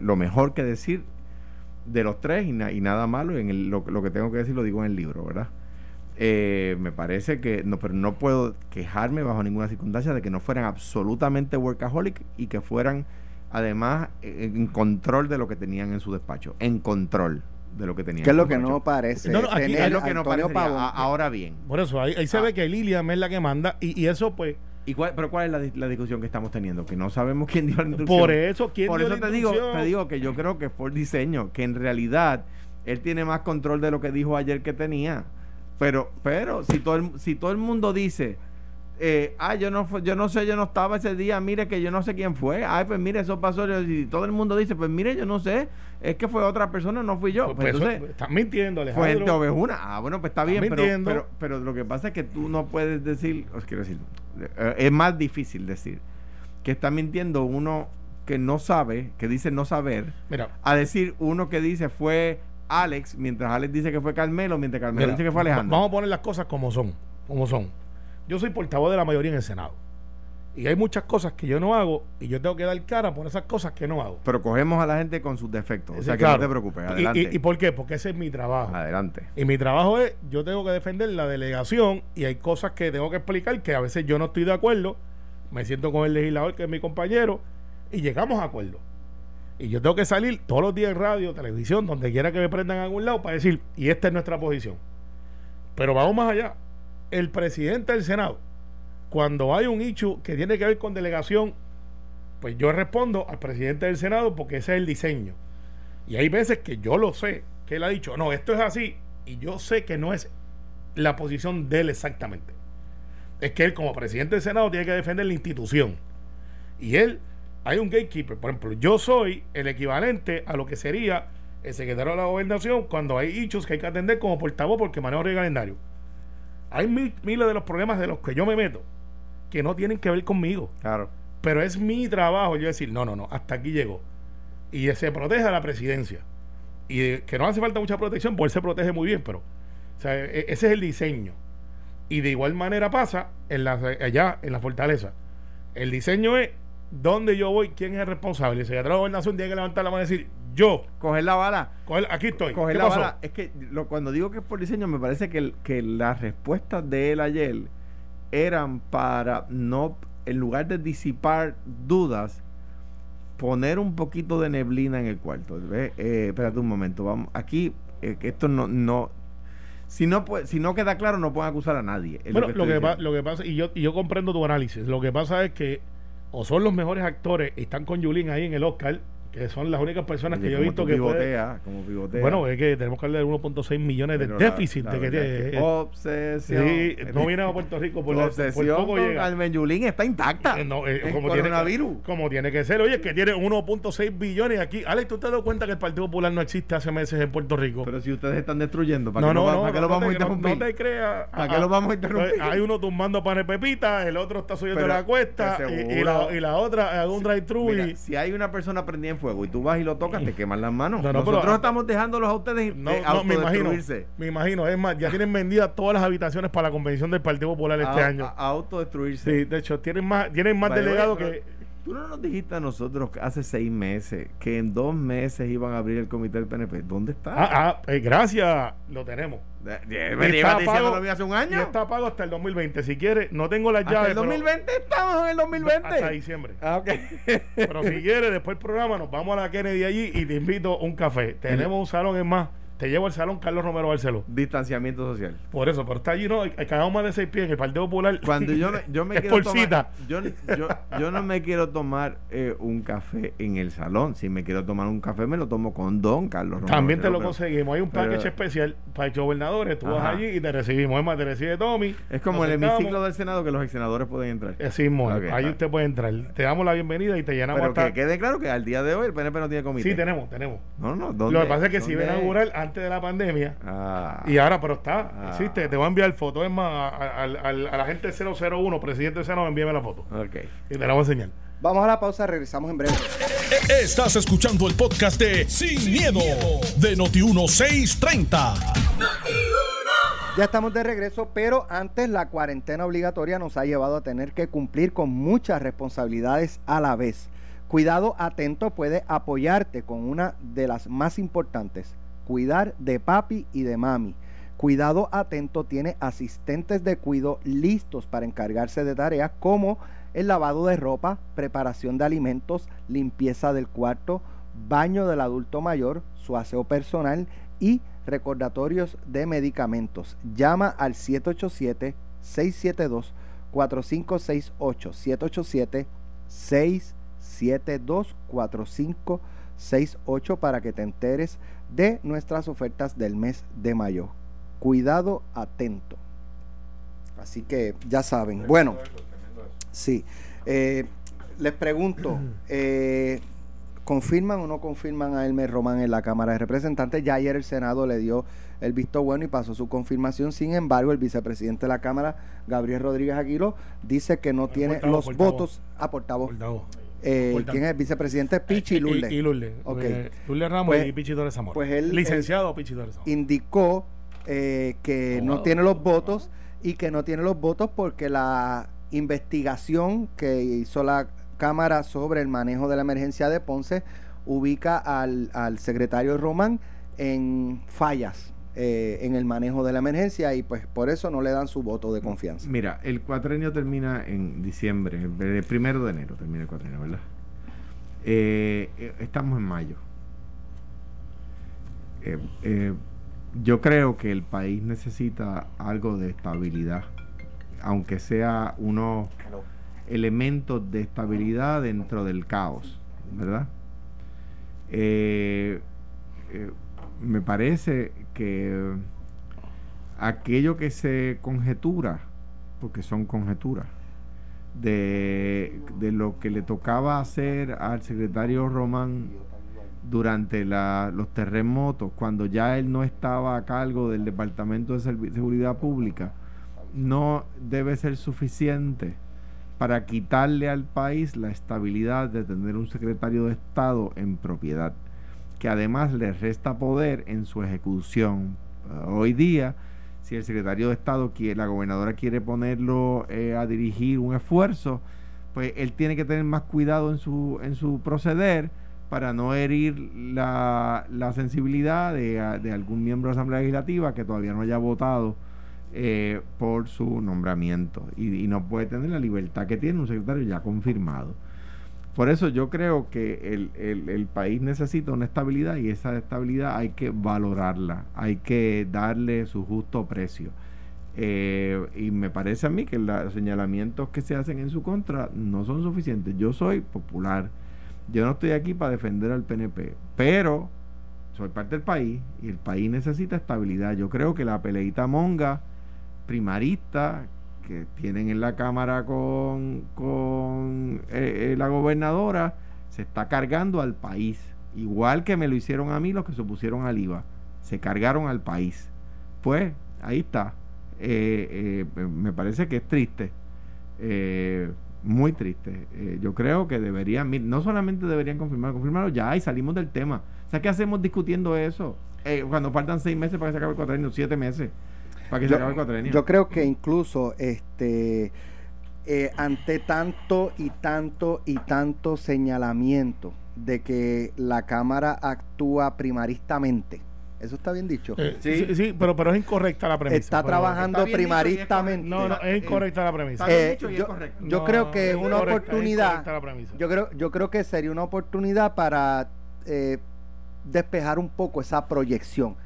S4: Lo mejor que decir de los tres y, na- y nada malo. En el- lo, lo que tengo que decir lo digo en el libro, ¿verdad? Me parece que no, pero no puedo quejarme bajo ninguna circunstancia de que no fueran absolutamente workaholic y que fueran además eh, en control de lo que tenían en su despacho, en control de lo que tenían.
S2: ¿Qué es lo que no parece?
S3: No, no, aquí
S2: tener
S4: es lo que no. A- ahora bien,
S3: Por eso, ahí, ahí se
S4: Ah.
S3: ve que Lilian es la que manda y, y eso pues,
S4: ¿y cuál, pero cuál es la, la discusión que estamos teniendo? Que no sabemos quién dio la instrucción.
S3: por eso, ¿quién
S4: Por
S3: dio
S4: eso
S3: la
S4: te digo, te digo que yo creo que fue el diseño, que en realidad él tiene más control de lo que dijo ayer que tenía. Pero, pero si todo el, si todo el mundo dice, eh, ah, yo no yo no sé, yo no estaba ese día, mire que yo no sé quién fue, ay, pues mire, eso pasó, y todo el mundo dice, pues mire, yo no sé, es que fue otra persona, no fui yo.
S3: Pues,
S4: Pues,
S3: pues,
S4: entonces,
S3: eso- estás mintiendo,
S4: fue
S3: Alejandro.
S4: gente ovejuna. Ah, bueno, pues está bien, pero, pero, pero lo que pasa es que tú no puedes decir, os quiero decir, eh, es más difícil decir que está mintiendo uno que no sabe, que dice no saber,
S3: Mira,
S4: a decir uno que dice fue Alex, mientras Alex dice que fue Carmelo, mientras Carmelo
S3: mira,
S4: dice que fue Alejandro.
S3: Vamos a poner las cosas como son, como son. Yo soy portavoz de la mayoría en el Senado. Y hay muchas cosas que yo no hago y yo tengo que dar cara por esas cosas que no hago.
S4: Pero cogemos a la gente con sus defectos. O sea que
S3: claro.
S4: no te preocupes.
S3: Y-
S4: Adelante.
S3: Y, y por qué? Porque ese es mi trabajo.
S4: Adelante.
S3: Y mi trabajo es, yo tengo que defender la delegación y hay cosas que tengo que explicar que a veces yo no estoy de acuerdo. Me siento con el legislador que es mi compañero y llegamos a acuerdo. Y yo tengo que salir todos los días en radio, televisión, donde quiera que me prendan a algún lado para decir, y esta es nuestra posición. Pero vamos más allá. El presidente del Senado, cuando hay un hecho que tiene que ver con delegación, pues yo respondo al presidente del Senado porque ese es el diseño. Y hay veces que yo lo sé, que él ha dicho, no, esto es así, y yo sé que no es la posición de él exactamente. Es que él como presidente del Senado tiene que defender la institución. Y él, hay un gatekeeper, por ejemplo, yo soy el equivalente a lo que sería el secretario de la gobernación cuando hay hechos que hay que atender como portavoz porque manejo el calendario. Hay mil- miles de los problemas de los que yo me meto que no tienen que ver conmigo.
S4: Claro.
S3: Pero es mi trabajo yo decir, no, no, no, hasta aquí llegó. Y se protege a la presidencia. Y de- que no hace falta mucha protección, porque él se protege muy bien, pero o sea, e- ese es el diseño. Y de igual manera pasa en la, allá en la fortaleza. El diseño es dónde yo voy, quién es el responsable. El secretario de gobernación tiene que levantar la mano y decir, yo,
S4: Coger la bala.
S3: coger- aquí estoy.
S4: Coger
S3: ¿Qué
S4: la
S3: pasó?
S4: bala. Es que lo, cuando digo que es por diseño, me parece que, el- que las respuestas de él ayer eran para no, en lugar de disipar dudas, poner un poquito de neblina en el cuarto. ¿Ves? Eh, espérate un momento, vamos. Aquí, eh, que esto no, no. Si no, puede- si no queda claro, no pueden acusar a nadie.
S3: Bueno,
S4: que
S3: lo que, pa- lo que pasa, y yo, y yo comprendo tu análisis, lo que pasa es que o son los mejores actores y están con Yulín ahí en el Oscar, que son las únicas personas
S4: Oye,
S3: que yo he visto que puede-
S4: pivoteas, como pivoteas.
S3: Bueno, es que tenemos que hablar de 1.6 millones de
S4: la-
S3: déficit
S4: la
S3: de que
S4: es
S3: tiene.
S4: que
S3: eh,
S4: Obsesión.
S3: sí, no viene a Puerto Rico por, la- por
S4: obsesión
S3: poco
S4: con. Carmen Yulín está intacta.
S3: Eh, no, eh, como, tiene
S4: coronavirus.
S3: que, como tiene que ser. Oye, es que tiene 1.6 billones aquí. Alex, ¿tú te has dado cuenta que el Partido Popular no existe hace meses en Puerto Rico?
S4: Pero si ustedes están destruyendo, ¿para
S3: no,
S4: qué,
S3: no,
S4: va- ¿para qué
S3: no,
S4: lo vamos a interrumpir?
S3: No, te creas.
S4: ¿Para
S3: Ah,
S4: qué lo vamos a interrumpir?
S3: eh, Hay uno tumbando pane pepita, el otro está subiendo la cuesta
S4: pues,
S3: y, la, otra hace un drive-thru
S4: si hay una persona prendida en fuego y tú vas y lo tocas, te queman las manos.
S3: No, no, pero-
S4: Nosotros estamos dejándolos a ustedes
S3: No,
S4: eh,
S3: no, me imagino.
S4: autodestruirse.
S3: Me imagino. Es más, ya tienen vendidas todas las habitaciones para la convención del Partido Popular este año.
S4: a- a autodestruirse.
S3: Sí, de hecho, tienen más, tienen más delegados que.
S4: Tú no nos dijiste a nosotros hace seis meses que en dos meses iban a abrir el comité del PNP. ¿Dónde está?
S3: Ah, ah, eh, gracias, lo tenemos.
S4: Eh, me
S3: está pago-
S4: hace un año.
S3: está pago hasta el 2020. Si quieres, no tengo las llaves.
S4: el
S3: pero-
S4: 2020 estamos en el 2020.
S3: Hasta diciembre.
S4: Ah, ok.
S3: Pero si quieres, después del programa nos vamos a la Kennedy allí y te invito a un café. Tenemos un salón, es más, te llevo al salón Carlos Romero Barceló.
S4: Distanciamiento social.
S3: Por eso, pero está allí, no, cagamos más de seis pies en el Partido Popular.
S4: Cuando yo, me- yo me
S3: es
S4: quiero tomar,
S3: cita.
S4: yo, yo, yo no me quiero tomar eh, un café en el salón. Si me quiero tomar un café, me lo tomo con Don Carlos Romero
S3: También te lo
S4: pero
S3: conseguimos. Hay un
S4: pero-
S3: package especial para gobernadores. Tú vas
S4: Ajá.
S3: allí y te recibimos. Es más, te recibe Tommy.
S4: Es como el
S3: sentamos.
S4: hemiciclo del Senado que los ex senadores pueden entrar.
S3: Así mismo es.
S4: Ok,
S3: ahí
S4: ah.
S3: usted puede entrar. Te damos la bienvenida y te llenamos
S4: Pero
S3: hasta...
S4: que quede claro que al día de hoy el PNP no tiene comité.
S3: Sí, tenemos, tenemos.
S4: No, no, ¿dónde?
S3: Lo que pasa es que se iba a inaugurar antes de la pandemia.
S4: Ah.
S3: Y ahora, pero está,
S4: Ah.
S3: existe. Te voy a enviar fotos. Es más, a, a- al- a la gente 001, presidente Senado, envíame la foto.
S4: Ok.
S3: Y te la voy a enseñar.
S2: Vamos a la pausa, regresamos en breve.
S1: Estás escuchando el podcast de Sin, miedo, de Noti1630.
S2: Ya estamos de regreso, pero antes la cuarentena obligatoria nos ha llevado a tener que cumplir con muchas responsabilidades a la vez. Cuidado atento puede apoyarte con una de las más importantes, cuidar de papi y de mami. Cuidado atento tiene asistentes de cuido listos para encargarse de tareas como el lavado de ropa, preparación de alimentos, limpieza del cuarto, baño del adulto mayor, su aseo personal y recordatorios de medicamentos. Llama al 787-672-4568. 787-672-4568 para que te enteres de nuestras ofertas del mes de mayo. Cuidado atento. Así que ya saben. Bueno, sí. Eh, les pregunto, eh, ¿confirman o no confirman a Elmer Román en la Cámara de Representantes? Ya ayer el Senado le dio el visto bueno y pasó su confirmación. Sin embargo, el vicepresidente de la Cámara, Gabriel Rodríguez Aguiló, dice que no tiene
S3: portavoz,
S2: los
S3: portavoz.
S2: votos a portavoz.
S3: Portavoz.
S2: Eh. ¿Quién es el vicepresidente? Pichi
S3: Y-
S2: Lourdes.
S3: Y, Lourdes.
S2: Ok.
S3: Eh, Lourdes Ramos
S2: Pues-
S3: y Pichi Torres Zamora.
S2: pues él-
S3: Licenciado Pichi Torres Zamora.
S2: indicó eh, que no
S3: Abogado.
S2: tiene los votos y que no tiene los votos porque la investigación que hizo la Cámara sobre el manejo de la emergencia de Ponce ubica al, al secretario Román en fallas eh, en el manejo de la emergencia y pues por eso no le dan su voto de confianza.
S4: Mira, el cuatrenio termina en diciembre, el primero de enero termina el cuatrenio, ¿verdad? Eh, eh, estamos en mayo. Eh, eh, yo creo que el país necesita algo de estabilidad, aunque sea unos elementos de estabilidad dentro del caos, ¿verdad? Eh, eh, me parece que aquello que se conjetura, porque son conjeturas, de, de lo que le tocaba hacer al secretario Román durante la- los terremotos, cuando ya él no estaba a cargo del Departamento de Seguridad Pública, no debe ser suficiente para quitarle al país la estabilidad de tener un secretario de Estado en propiedad, que además le resta poder en su ejecución. Uh, hoy día, si el secretario de Estado, quiere, la gobernadora quiere ponerlo eh, a dirigir un esfuerzo, pues él tiene que tener más cuidado en su, en su proceder para no herir la, la sensibilidad de, a- de algún miembro de la Asamblea Legislativa que todavía no haya votado eh, por su nombramiento y, y no puede tener la libertad que tiene un secretario ya confirmado. Por eso yo creo que el, el- país necesita una estabilidad y esa estabilidad hay que valorarla, hay que darle su justo precio. Eh, y me parece a mí que los señalamientos que se hacen en su contra no son suficientes. Yo soy popular, yo no estoy aquí para defender al PNP, pero soy parte del país y el país necesita estabilidad. Yo creo que la peleita monga primarista que tienen en la Cámara con, con eh, eh, la gobernadora se está cargando al país. Igual que me lo hicieron a mí los que se opusieron al IVA. Se cargaron al país. Pues ahí está. Eh, eh, me parece que es triste. Eh, muy triste. Yo creo que deberían, no solamente deberían confirmar, confirmarlo ya y salimos del tema. O sea, ¿qué hacemos discutiendo eso? Cuando faltan seis meses para que se acabe el cuatrenio, siete meses para que se acabe el cuatrenio.
S2: Yo creo que incluso este eh, ante tanto y tanto y tanto señalamiento de que la Cámara actúa primaristamente, eso está bien dicho.
S3: Eh,
S4: Sí.
S3: sí, sí, pero, pero es incorrecta la premisa.
S2: está trabajando
S4: está es
S2: primaristamente.
S3: No, no, es incorrecta la premisa.
S4: Está bien
S2: Eh,
S4: dicho y es
S2: yo,
S4: correcto.
S2: yo
S3: No,
S2: creo que es una
S3: es
S2: oportunidad.
S3: incorrecta la premisa.
S2: Yo creo, yo creo que sería una oportunidad para eh, despejar un poco esa proyección.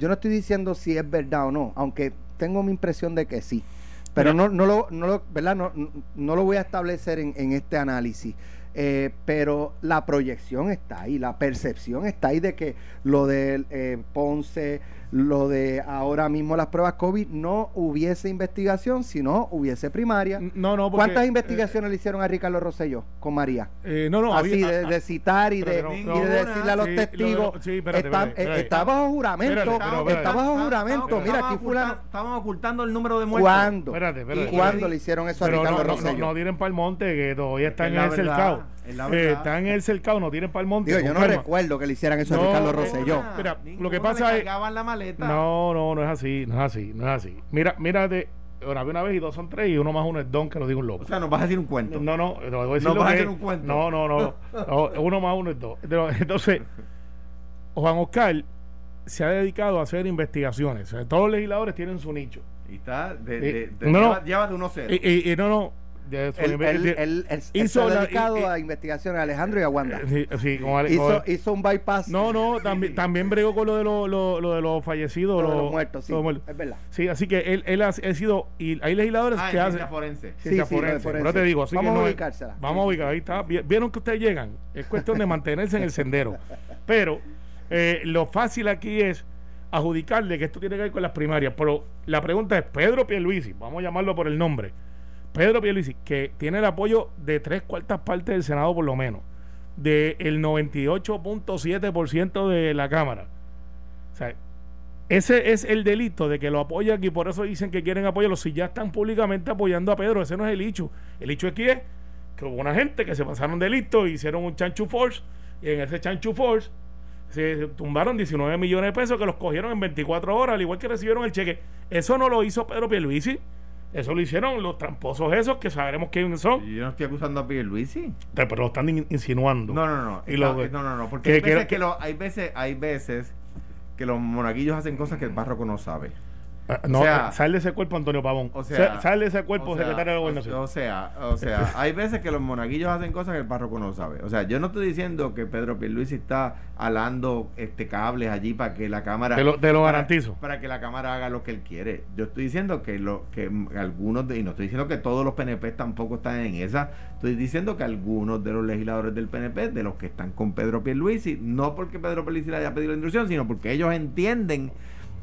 S2: Yo no estoy diciendo si es verdad o no, aunque tengo mi impresión de que sí. Pero no, no, lo, no, lo, ¿verdad? No, no lo voy a establecer en, en este análisis. Eh, pero la proyección está ahí, la percepción está ahí de que lo de eh, Ponce, lo de ahora mismo las pruebas COVID, no hubiese investigación, sino hubiese primaria.
S3: No, no,
S2: ¿Cuántas investigaciones le hicieron a Ricardo Rosselló con María?
S3: Eh, no, no,
S2: Así,
S3: había-
S2: de, de citar y de,
S3: pero
S2: y
S3: no,
S2: de
S3: no,
S2: decirle a los
S3: sí, de
S2: testigos,
S3: lo- sí, espérate,
S2: está,
S3: espérate, espérate.
S2: eh, está bajo juramento,
S3: Espérate, pero espérate.
S2: está bajo juramento, mira aquí fulano.
S4: Estamos ocultando el número de muertos.
S2: ¿Cuándo?
S3: Espérate, espérate.
S2: ¿Y cuándo le hicieron eso a Ricardo
S3: no, no, no,
S2: Rosselló?
S3: no tiren para el monte, que todavía están
S4: Es
S3: en cercado. Eh, están en el cercado, no tiren para el monte.
S2: Digo, yo no
S3: calma.
S2: recuerdo que le hicieran eso a
S3: No,
S2: Ricardo
S3: no,
S2: Rosselló.
S3: no. Mira,
S4: Ninguno
S3: lo que
S4: le
S3: pasa es-
S4: la maleta.
S3: No, no, no es así, no es así, no es así. Mira, mírate, ahora vi una vez y dos son tres y uno más uno es don, que lo digo un loco.
S4: O sea, nos vas a decir un cuento.
S3: No, no, te voy a decir
S4: No vas a
S3: es.
S4: un cuento.
S3: No, no, no, no, Uno más uno es dos. Entonces, Juan Oscar se ha dedicado a hacer investigaciones. O sea, todos los legisladores tienen su nicho.
S4: Y está de,
S3: Eh,
S4: de, de-
S3: no, no.
S4: lleva, lleva de 1-0.
S3: Y, y- y no, no. De-
S2: Él,
S3: de-
S2: él,
S3: de-
S2: él- él- él
S3: hizo la-
S2: dedicado
S3: y-
S2: a investigaciones a Alejandro y a Wanda.
S3: sí, sí, con Ale-
S2: hizo,
S3: con-
S2: hizo un bypass
S3: no, no, también, también bregó con lo de, lo, lo- lo de los fallecidos.
S2: de
S3: los,
S2: muertos, sí,
S3: los muertos.
S2: es verdad.
S3: Sí, así que él, él ha, ha sido. Y hay legisladores
S4: ah,
S3: que
S4: en
S3: hacen.
S4: forense.
S3: ciencia
S2: Sí, sí,
S3: forense.
S2: forense.
S3: Pero te digo, así
S2: Vamos
S3: que
S2: a
S3: no es-
S2: ubicársela.
S3: Vamos a ubicar, ahí está. Vi- Vieron que ustedes llegan. Es cuestión de mantenerse en el sendero. Pero eh, lo fácil aquí es adjudicarle que esto tiene que ver con las primarias. Pero la pregunta es: Pedro Pierluisi, vamos a llamarlo por el nombre. Pedro Pierluisi, que tiene el apoyo de tres cuartas partes del Senado, por lo menos, del 98.7% de la Cámara. O sea, ese es el delito de que lo apoyan y por eso dicen que quieren apoyarlo. Si ya están públicamente apoyando a Pedro, ese no es el hecho. El hecho aquí es que hubo una gente que se pasaron de listo, hicieron un chanchu force y en ese chanchu force se tumbaron 19 millones de pesos que los cogieron en 24 horas, al igual que recibieron el cheque. Eso no lo hizo Pedro Pierluisi. Eso lo hicieron los tramposos esos que sabremos quiénes son,
S4: Yo no estoy acusando a Pierluisi.
S3: pero lo están in- insinuando.
S4: No, no, no.
S3: Y lo-
S4: no, no, no, no, porque
S3: que-
S4: hay, veces
S3: que-
S4: que lo- hay veces hay veces que los monaguillos hacen cosas que el párroco no sabe.
S3: Ah, No,
S4: O sea-
S3: sal de ese cuerpo, Antonio Pavón.
S4: O sea,
S3: Sa- sal de ese cuerpo,
S4: o sea,
S3: secretario de la gobernación.
S4: O, sea, o sea, hay veces que los monaguillos hacen cosas que el párroco no sabe. O sea, yo no estoy diciendo que Pedro Pierluisi está alando este cables allí para que la cámara
S3: Te lo- te lo
S4: para-
S3: garantizo.
S4: para que la cámara haga lo que él quiere. Yo estoy diciendo que lo que algunos de, y no estoy diciendo que todos los PNP tampoco están en esa. Estoy diciendo que algunos de los legisladores del PNP, de los que están con Pedro Pierluisi, no porque Pedro Pierluisi le haya pedido la instrucción, sino porque ellos entienden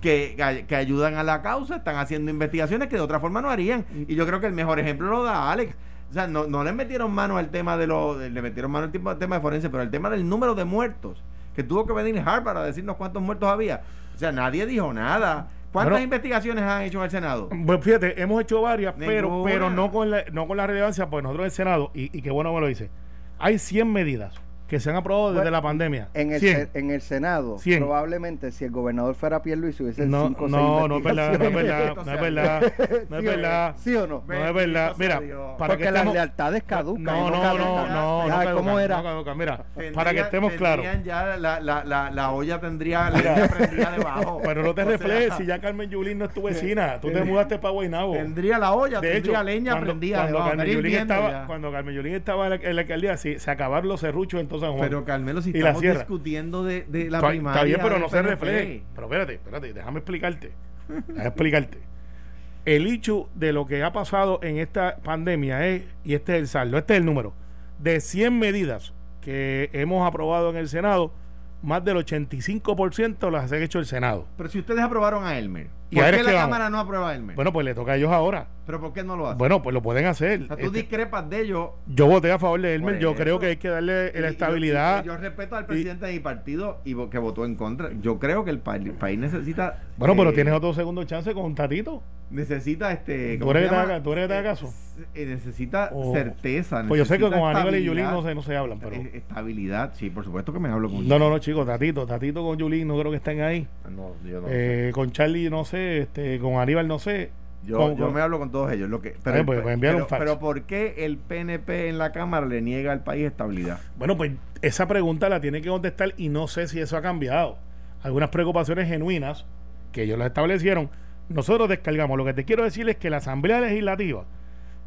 S4: que, que ayudan a la causa, están haciendo investigaciones que de otra forma no harían. Y yo creo que el mejor ejemplo lo da Alex. O sea, no, no le metieron mano al tema de lo, le metieron mano al tema de forense, pero el tema del número de muertos, que tuvo que venir Harvard para decirnos cuántos muertos había. O sea, nadie dijo nada. ¿Cuántas
S3: Bueno.
S4: investigaciones han hecho en el Senado?
S3: Pues fíjate, hemos hecho varias, pero, pero no con la, no con la relevancia, pues nosotros en el Senado, y, y qué bueno me lo dice, hay 100 medidas que se han aprobado desde
S2: Bueno,
S3: la pandemia.
S2: En el,
S3: 100.
S2: se- en el Senado, probablemente si el gobernador fuera Pierluisi hubiese
S3: No,
S2: cinco
S3: no, no es verdad, no es verdad, no es verdad, no es
S2: ¿Sí o no?
S3: verdad.
S2: ¿Sí o no?
S3: No es verdad. Mira, para
S2: Porque
S3: que
S2: las
S3: estemos-
S2: lealtades caducan.
S3: No, no, no,
S2: caducan.
S3: no, no,
S2: Ay,
S3: no
S2: ¿Cómo era?
S3: no caducan. Mira,
S4: Tendría-
S3: para que estemos claros.
S4: ya la, la, la, la olla tendría leña prendida debajo.
S3: Pero no te reflejes, si ya Carmen Yulín no es tu vecina, tú te mudaste para Guaynabo.
S4: Tendría la olla, tendría leña prendida
S3: cuando
S4: debajo.
S3: Cuando Carmen Yulín estaba en la, en la alcaldía, se acabaron los serruchos en San Juan.
S4: Pero Carmelo, si
S3: la
S4: estamos discutiendo de, de la
S3: Está-
S4: primaria.
S3: Está bien, pero no se refleje. Pero espérate, espérate, déjame explicarte. Déjame explicarte. El hecho de lo que ha pasado en esta pandemia es, y este es el saldo, este es el número, de 100 medidas que hemos aprobado en el Senado, más del 85% las ha hecho el Senado.
S4: Pero si ustedes aprobaron a Elmer, ¿por qué la
S3: vamos.
S4: Cámara no aprueba a Elmer?
S3: Bueno, pues le toca a ellos ahora.
S4: ¿Pero por qué no lo hace?
S3: Bueno, pues lo pueden hacer.
S4: o sea, tú
S3: Este,
S4: discrepas de ellos.
S3: yo voté a favor de Elmer, yo
S4: eso.
S3: creo que hay que darle
S4: y-
S3: la
S4: y-
S3: estabilidad.
S4: y yo respeto al presidente de mi partido y que votó en contra. Yo creo que el, pa- el país necesita.
S3: bueno, pero tienes otro segundo chance con Tatito.
S4: Necesita este.
S3: ¿Tú
S4: ¿cómo
S3: eres
S4: se
S3: que tú eres que te haga caso?
S4: Eh, necesita
S3: O-
S4: certeza.
S3: Pues yo sé que con Aníbal y. Yulín no se, no se hablan, pero...
S4: Eh, Estabilidad, sí, por supuesto que me hablo con
S3: No, no, no, chicos, Tatito, Tatito con Yulín no creo que estén ahí.
S4: No, yo no sé.
S3: Eh, con Charlie no sé, este, con Aníbal no sé.
S4: Yo,
S3: con-
S4: yo
S3: con-
S4: me hablo con todos ellos. Lo que,
S3: bien, pues, pues,
S4: pero, pero ¿por qué el PNP en la Cámara le niega al país estabilidad?
S3: Bueno, pues esa pregunta la tiene que contestar y no sé si eso ha cambiado. Algunas preocupaciones genuinas que ellos las establecieron, nosotros descargamos. Lo que te quiero decir es que la Asamblea Legislativa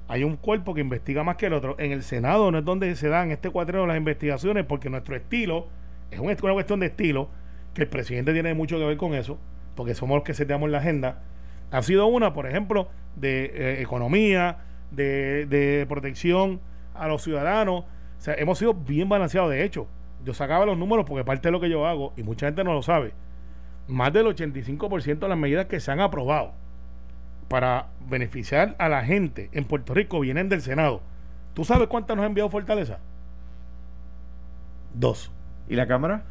S3: hay un cuerpo que investiga más que el otro. En el Senado no es donde se dan este cuatreno las investigaciones porque nuestro estilo es un- una cuestión de estilo que el presidente tiene mucho que ver con eso. porque somos los que seteamos la agenda, ha sido una, por ejemplo, de eh, economía, de, de protección a los ciudadanos. O sea, hemos sido bien balanceados. De hecho, yo sacaba los números porque parte de lo que yo hago, y mucha gente no lo sabe, más del 85% de las medidas que se han aprobado para beneficiar a la gente en Puerto Rico vienen del Senado. ¿Tú sabes cuántas nos ha enviado Fortaleza? Dos.
S4: ¿Y la Cámara?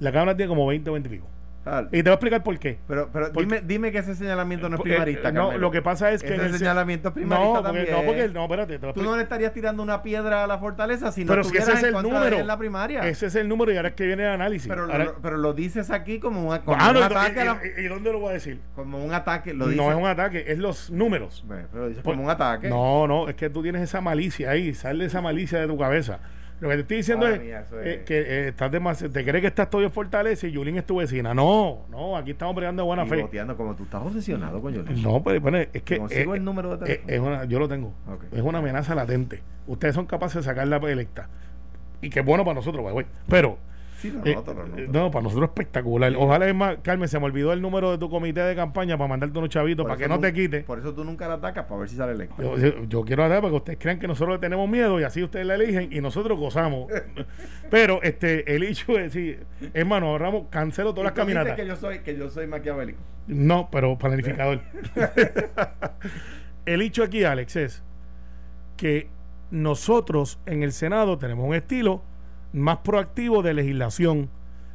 S3: La Cámara tiene como 20 o 20 y pico.
S4: Ah,
S3: Y te voy a explicar por qué.
S4: pero pero
S3: Porque-
S4: dime, dime que ese señalamiento no es
S3: Eh,
S4: primarista.
S3: no,
S4: Carmelo.
S3: lo que pasa es que
S4: Ese señalamiento es primarista
S3: no, porque,
S4: también.
S3: no, porque no, espérate, te
S4: Tú no le estarías tirando una piedra a la fortaleza si no
S3: pero si ese es el
S4: en
S3: número.
S4: la primaria.
S3: Ese es el número y ahora es que viene el análisis.
S4: pero,
S3: Ahora-
S4: lo, pero lo dices aquí como, una- como
S3: Ah, no,
S4: un
S3: y-
S4: ataque. a la-
S3: y, dónde lo voy a decir?
S4: como un ataque. Lo
S3: no es un ataque, es los números.
S4: Bueno, pero lo dices
S3: Por-
S4: como un ataque.
S3: No, no, es que tú tienes esa malicia ahí, sale esa malicia de tu cabeza. Lo que te estoy diciendo
S4: Ah,
S3: es,
S4: mía,
S3: eh,
S4: es-
S3: que eh, estás demasiado, te crees que estás todo en Fortaleza y Yulín es tu vecina. No, no, aquí estamos peleando de buena
S4: Y
S3: fe.
S4: boteando como tú estás obsesionado con Yolanda.
S3: No, pero bueno, es que
S4: Consigo
S3: eh,
S4: el número de
S3: eh,
S4: teléfono.
S3: es una, yo lo tengo.
S4: Ok.
S3: Es una amenaza latente. Ustedes son capaces de sacar la electa. Y que es bueno para nosotros, way. Pero
S4: sí, lo
S3: eh,
S4: noto, lo noto.
S3: no, para nosotros es espectacular. Ojalá es más, Carmen, se me olvidó el número de tu comité de campaña para mandarte unos chavitos
S4: Por
S3: para que no te quite.
S4: Por eso tú nunca la atacas para ver si sale electo.
S3: Yo, yo- yo quiero hablar para que ustedes crean que nosotros le tenemos miedo y así ustedes la eligen y nosotros gozamos. Pero este el hecho es decir, hermano, ahorramos, cancelo todas las
S4: tú dices
S3: caminatas.
S4: que yo soy que yo soy maquiavélico.
S3: No, pero planificador. el hecho aquí, Alex, es que nosotros en el Senado tenemos un estilo más proactivo de legislación.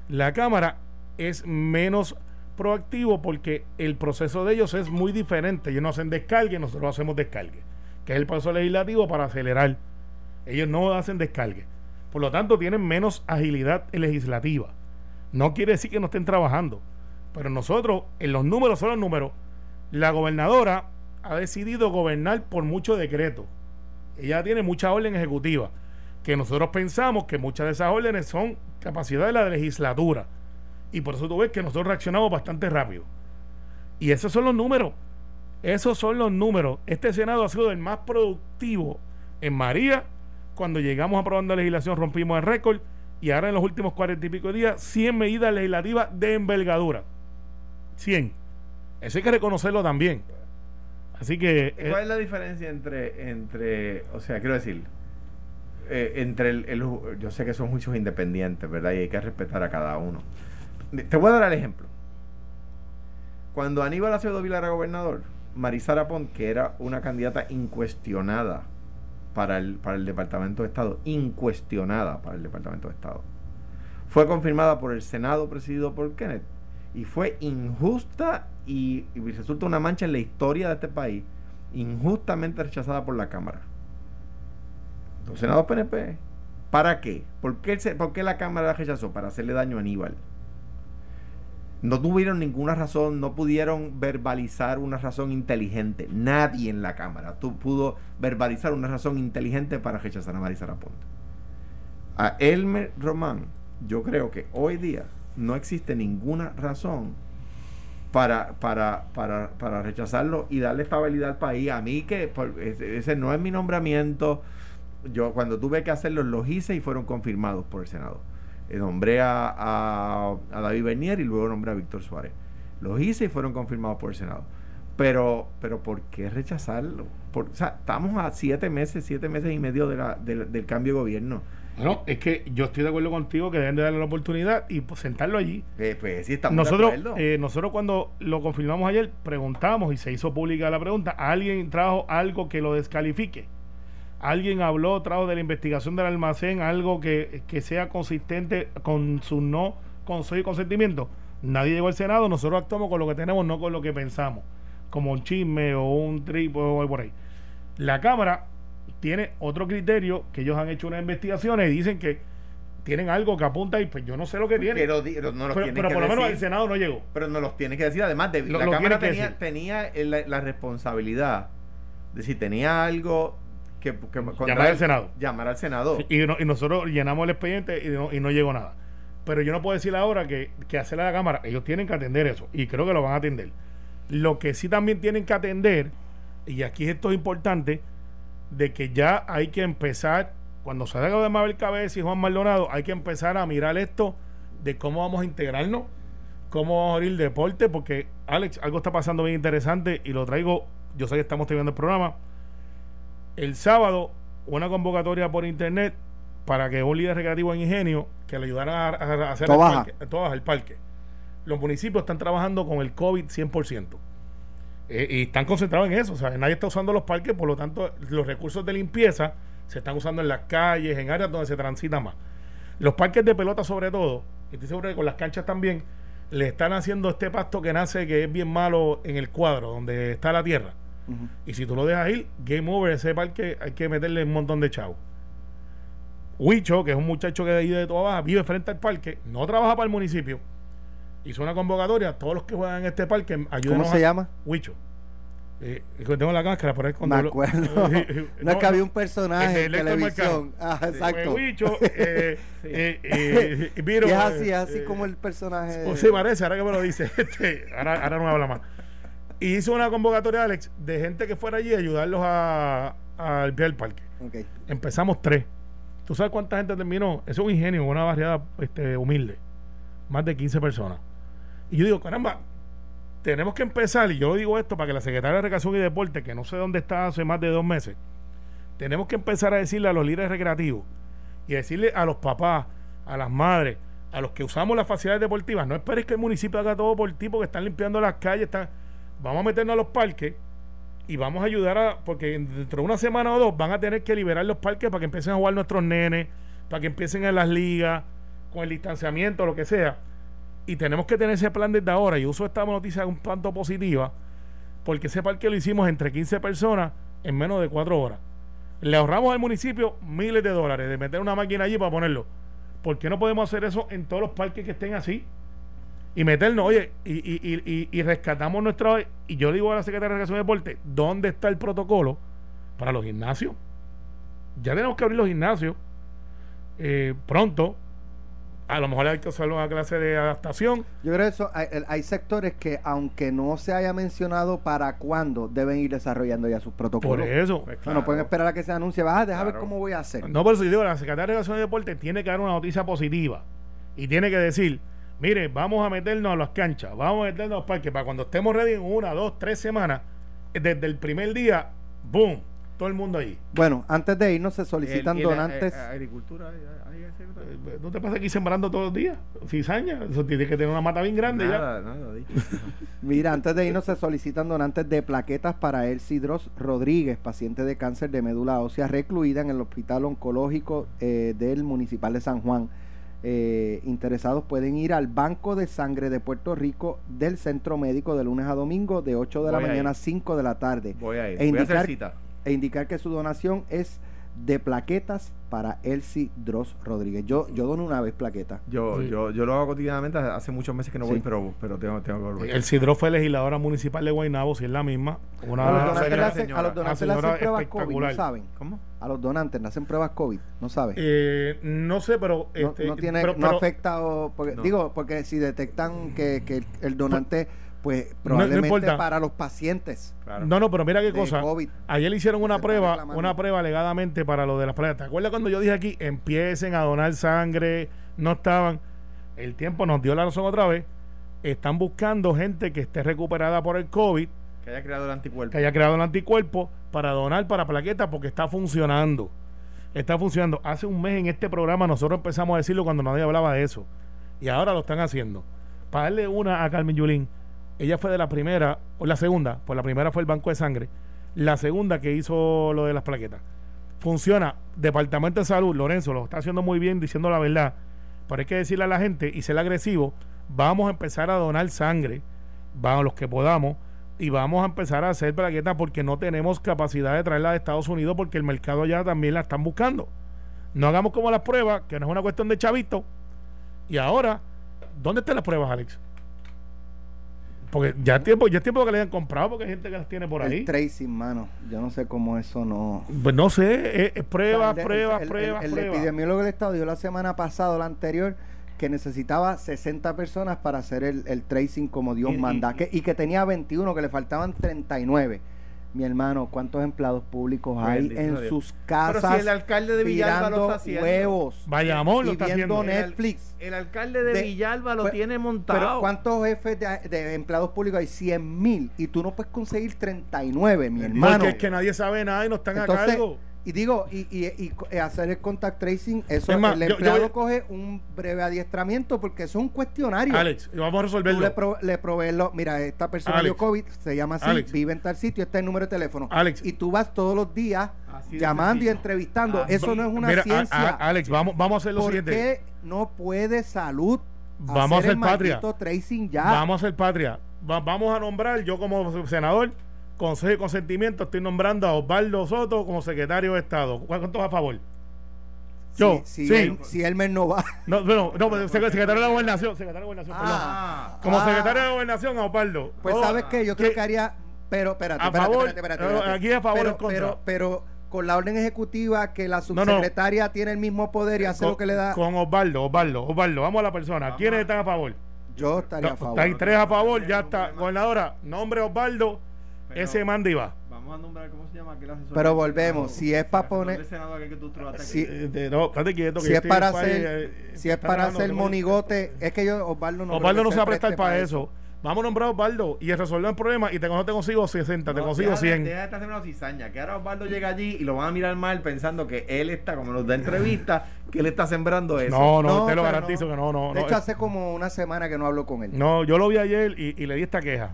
S3: La Cámara es menos proactivo porque el proceso de ellos es muy diferente. Ellos no hacen descargue, nosotros hacemos descargue, que es el proceso legislativo para acelerar. Ellos no hacen descargue. Por lo tanto, tienen menos agilidad legislativa. No quiere decir que no estén trabajando. Pero nosotros, en los números son los números. La gobernadora ha decidido gobernar por mucho decreto. Ella tiene mucha orden ejecutiva. Que nosotros pensamos que muchas de esas órdenes son capacidad de la legislatura. Y por eso tú ves que nosotros reaccionamos bastante rápido. Y esos son los números. Esos son los números. Este Senado ha sido el más productivo en María. Cuando llegamos aprobando la legislación rompimos el récord. Y ahora en los últimos cuarenta y pico días, 100 medidas legislativas de envergadura. 100. Eso hay que reconocerlo también. Así que... eh,
S4: ¿Cuál es la diferencia entre, entre o sea, quiero decir, eh, entre el, yo sé que son juicios independientes, ¿verdad? Y hay que respetar a cada uno. Te voy a dar el ejemplo. Cuando Aníbal Acevedo Vila era gobernador, Marisara Pont, que era una candidata incuestionada para el, para el Departamento de Estado, incuestionada para el Departamento de Estado, fue confirmada por el Senado presidido por Kenneth y fue injusta y, y resulta una mancha en la historia de este país, injustamente rechazada por la Cámara. Los PNP. ¿Para qué? ¿Por qué, el por qué la Cámara la rechazó? Para hacerle daño a Aníbal. No tuvieron ninguna razón, no pudieron verbalizar una razón inteligente. Nadie en la Cámara tu- pudo verbalizar una razón inteligente para rechazar a Marisa Raponte. A Elmer Román, yo creo que hoy día no existe ninguna razón para, para, para, para rechazarlo y darle estabilidad al país. A mí que ese no es mi nombramiento. Yo cuando tuve que hacerlos los hice y fueron confirmados por el Senado. Eh, nombré a, a, a David Bernier y luego nombré a Víctor Suárez. Los hice y fueron confirmados por el Senado. Pero, pero ¿por qué rechazarlo? Por, o sea, estamos a siete meses, siete meses y medio de la- del- del cambio de gobierno.
S3: bueno, es que yo estoy de acuerdo contigo que deben de darle la oportunidad y pues, sentarlo allí.
S4: Eh, pues sí, estamos
S3: Nosotros,
S4: de acuerdo.
S3: eh, nosotros cuando lo confirmamos ayer, preguntamos y se hizo pública la pregunta, ¿alguien trajo algo que lo descalifique? ¿Alguien habló, trajo de la investigación del almacén algo que, que sea consistente con su no consejo y consentimiento? Nadie llegó al Senado, nosotros actuamos con lo que tenemos, no con lo que pensamos, como un chisme o un trip o algo por ahí. La Cámara tiene otro criterio, que ellos han hecho unas investigaciones y dicen que tienen algo que apunta y pues yo no sé lo que tiene.
S4: Pero, no los
S3: Pero,
S4: tienen
S3: pero
S4: que
S3: por lo menos el Senado no llegó.
S4: Pero no los tiene que decir, además de
S3: Lo-
S4: la
S3: lo
S4: Cámara tenía, tenía la, la responsabilidad de si tenía algo que, que
S3: Llamar al Senado.
S4: Llamar al Senado.
S3: Y, no- y nosotros llenamos el expediente y no, y no llegó nada. Pero yo no puedo decir ahora que, que hacer a la Cámara, ellos tienen que atender eso y creo que lo van a atender. Lo que sí también tienen que atender, y aquí esto es importante, de que ya hay que empezar, cuando salga de Mabel Cabeza y Juan Maldonado, hay que empezar a mirar esto de cómo vamos a integrarnos, cómo vamos a abrir deporte, porque Alex, algo está pasando bien interesante y lo traigo, yo sé que estamos teniendo el programa. El sábado, una convocatoria por internet para que un líder recreativo en Ingenio que le ayudara a, a hacer el parque, Tobaja, el parque. Los municipios están trabajando con el COVID 100%. Eh, y están concentrados en eso. O sea, nadie está usando los parques, por lo tanto, los recursos de limpieza se están usando en las calles, en áreas donde se transita más. Los parques de pelota, sobre todo, y estoy seguro que con las canchas también, le están haciendo este pasto que nace que es bien malo en el cuadro, donde está la tierra. Y si tú lo dejas ir, game over, ese parque hay que meterle un montón de chavos. Huicho, que es un muchacho que de ahí de toda baja, vive frente al parque, no trabaja para el municipio, hizo una convocatoria, todos los que juegan en este parque,
S2: ¿Cómo
S3: ayúdenos
S2: se
S3: a-
S2: llama?
S3: Huicho. Eh, tengo la cáscara, pero es cuando
S2: Me
S3: lo-
S2: acuerdo. No, es que había un personaje en televisión. Ah, exacto.
S3: Huicho, eh, eh, eh,
S2: Y es así, es así como el personaje.
S3: o se parece, ahora que me lo dice. Este, ahora, ahora no me habla más. Y hizo una convocatoria, Alex, de gente que fuera allí a ayudarlos a, a limpiar el parque. Empezamos tres. ¿Tú sabes cuánta gente terminó? Eso es un ingenio, una barriada este, humilde. Más de 15 personas. Y yo digo, caramba, tenemos que empezar, y yo digo esto para que la secretaria de Recreación y Deporte, que no sé dónde está hace más de dos meses, tenemos que empezar a decirle a los líderes recreativos y decirle a los papás, a las madres, a los que usamos las facilidades deportivas, no esperes que el municipio haga todo por ti porque están limpiando las calles, están, vamos a meternos a los parques y vamos a ayudar a, porque dentro de una semana o dos van a tener que liberar los parques para que empiecen a jugar nuestros nenes, para que empiecen en las ligas, con el distanciamiento, lo que sea. Y tenemos que tener ese plan desde ahora. Y uso esta noticia un tanto positiva, porque ese parque lo hicimos entre 15 personas en menos de 4 horas. Le ahorramos al municipio miles de dólares de meter una máquina allí para ponerlo. ¿Por qué no podemos hacer eso en todos los parques que estén así? Y meternos, oye, y, y, y, y- rescatamos nuestra. Y yo digo a la Secretaría de Recreación y Deporte, ¿dónde está el protocolo para los gimnasios? Ya tenemos que abrir los gimnasios eh, pronto. A lo mejor hay que hacer una clase de adaptación.
S2: Yo creo que eso, hay, hay sectores que, aunque no se haya mencionado para cuándo, deben ir desarrollando ya sus
S3: Por
S2: protocolos.
S3: eso.
S4: Pues
S2: No,
S4: claro.
S2: no pueden esperar a que se anuncie. Vas a dejar ver cómo voy a hacer.
S3: No, por eso yo digo, la Secretaría de Relaciones y Deporte tiene que dar una noticia positiva y tiene que decir, mire, vamos a meternos a las canchas, vamos a meternos a los parques para cuando estemos ready en una, dos, tres semanas, desde el primer día, boom, todo el mundo ahí.
S2: Bueno, antes de irnos se solicitan
S4: El- el-
S2: donantes.
S4: eh, agricultura, ahí- ahí
S3: ¿No te pasa aquí sembrando todos los días? Cizaña, eso tiene que tener una mata bien grande ya.
S4: Nada, nada, dicho.
S2: Mira, antes de irnos se solicitan donantes de plaquetas para Elsie Dross Rodríguez, paciente de cáncer de médula ósea recluida en el Hospital Oncológico eh, del Municipal de San Juan. Eh, interesados pueden ir al Banco de Sangre de Puerto Rico del Centro Médico de lunes a domingo de 8 de la
S4: Voy
S2: mañana a
S4: ir.
S2: 5 de la tarde
S4: Voy a ir.
S2: E
S4: Voy a hacer cita.
S2: e indicar que su donación es de plaquetas para Elsie Dross Rodríguez. Yo, yo dono una vez plaquetas.
S4: Yo,
S3: Sí.
S4: yo, yo lo hago cotidianamente. Hace muchos meses que no voy,
S2: Sí.
S4: pero, pero tengo, tengo que volver.
S3: El Cidro fue legisladora municipal de Guaynabo, si es la misma. Una,
S2: a los donantes, le
S4: señora,
S2: hacen, a
S4: señora.
S2: los donantes le hacen
S3: señora
S2: pruebas COVID, no saben.
S4: ¿Cómo?
S2: A los donantes le hacen pruebas COVID, no sabe.
S3: Eh, no sé, pero...
S2: no,
S3: este,
S2: no tiene,
S3: pero-
S2: no
S3: pero-
S2: afecta o porque,
S4: No.
S2: digo porque si detectan que, que el, el donante pues
S3: no
S2: probablemente
S3: importa.
S2: para los pacientes
S4: Claro.
S3: No, no, pero mira qué cosa.
S2: COVID.
S3: Ayer le hicieron una prueba, una prueba alegadamente para lo de las pruebas. ¿Te acuerdas cuando yo dije aquí, empiecen a donar sangre? No estaban. El tiempo nos dio la razón otra vez. Están buscando gente que esté recuperada por el COVID,
S4: Que haya creado el anticuerpo.
S3: que haya creado el anticuerpo para donar para plaquetas porque está funcionando. Está funcionando. Hace un mes en este programa nosotros empezamos a decirlo cuando nadie hablaba de eso. Y ahora lo están haciendo. Para darle una a Carmen Yulín, ella fue de la primera, o la segunda, pues la primera fue el Banco de Sangre, la segunda que hizo lo de las plaquetas. Funciona. Departamento de Salud, Lorenzo lo está haciendo muy bien, diciendo la verdad. Pero hay que decirle a la gente y ser agresivo, vamos a empezar a donar sangre, vamos los que podamos, y vamos a empezar a hacer plaquetas porque no tenemos capacidad de traerla de Estados Unidos porque el mercado allá también la están buscando. No hagamos como las pruebas, que no es una cuestión de chavito. Y ahora, ¿dónde están las pruebas, Alex? Porque ya es tiempo, ya es tiempo que le hayan comprado porque hay gente que las tiene por ahí.
S2: el tracing mano. Yo no sé cómo eso no.
S3: Pues no sé, es, es pruebas,
S2: O sea, el-
S3: pruebas,
S2: el, el-
S3: pruebas,
S2: el, epidemiólogo del estado dijo la semana pasada la anterior que necesitaba 60 personas para hacer el, el tracing como Dios
S4: Y- y-
S2: manda que, y que tenía 21 que le faltaban 39 Mi hermano, ¿cuántos empleados públicos hay
S4: Bendito
S2: en
S4: Dios.
S2: sus
S4: Pero
S2: casas
S4: si el alcalde de Villalba lo está haciendo.
S2: huevos
S3: Bayamón lo
S2: y
S3: está
S2: viendo
S3: haciendo.
S2: Netflix?
S4: El alcalde de,
S2: De-
S4: Villalba lo
S2: Pero-
S4: tiene montado.
S2: Pero ¿cuántos jefes de, de empleados públicos hay? 100 mil. Y tú no puedes conseguir 39, mi hermano.
S3: Porque es que nadie sabe nada y no están a
S2: Entonces,
S3: cargo.
S2: Y digo, y, y, y eh, hacer el contact tracing, eso
S3: Es más,
S2: el
S3: yo- yo
S2: empleado coge un breve adiestramiento porque eso es un cuestionario.
S3: Alex, vamos a
S2: Tú
S3: resolverlo.
S2: le, pro- le provees lo, mira, esta persona
S3: Alex.
S2: dio COVID, se llama así,
S3: Alex.
S2: vive en tal sitio, este es el número de teléfono.
S3: Alex.
S2: Y tú vas todos los días llamando y entrevistando.
S4: Así.
S2: eso no es una
S3: Mira, a-
S2: ciencia.
S3: a- Alex, vamos, vamos a hacer lo
S2: ¿Por
S3: siguiente.
S2: qué no puede salud
S3: Vamos a
S2: hacer
S3: hacer
S2: el
S3: patria.
S2: maldito tracing ya?
S3: Vamos a hacer patria. Va- vamos a nombrar, yo como senador, Consejo de Consentimiento, estoy nombrando a Osvaldo Soto como secretario de Estado. ¿Cuántos a favor? Yo,
S2: si, si,
S3: sí.
S2: él- si Elmer no va.
S3: No, no, no, secretario de la Gobernación, secretario de Gobernación, perdón.
S4: Ah,
S3: Como
S2: Ah.
S3: secretario de Gobernación, a Osvaldo.
S2: Pues
S3: Oh,
S2: sabes que yo creo
S3: ¿qué?
S2: que haría, pero espérate,
S3: A
S2: espérate,
S3: favor,
S2: espérate, espérate,
S3: no,
S2: espérate.
S3: aquí a favor
S2: pero,
S3: en contra.
S2: pero, pero con la orden ejecutiva que la
S3: no.
S2: subsecretaria tiene el mismo poder y hace
S3: con,
S2: lo que le da,
S3: con Osvaldo, Osvaldo, Osvaldo, vamos a la persona. ¿Quiénes están a favor?
S2: yo estaría a favor.
S3: Hay tres a favor, ya está. Gobernadora, nombre Osvaldo,
S4: Pero-
S3: ese manda y va.
S4: Vamos a nombrar, ¿cómo se llama? aquel asesor
S2: Pero volvemos, si es pa'
S4: El asesor
S2: poner- Si-
S3: no, estate quieto. que
S2: si
S3: yo
S2: es para hacer
S3: eh,
S2: si es para hacer monigote es que yo Osvaldo no
S3: Osvaldo no se va a prestar para eso. Vamos a nombrar a Osvaldo y resolver el problema y te, no te consigo 60, te consigo
S4: deja de-
S3: 100.
S4: Deja de estar sembrando cizaña. Que ahora Osvaldo llega allí y lo van a mirar mal pensando que él está, como nos da entrevista, que él está sembrando eso.
S3: No, no, te lo garantizo que no, no.
S2: de
S3: no,
S2: hecho
S3: eh,
S2: hace como una semana que no hablo con él
S3: no, yo lo vi ayer y, y le di esta queja.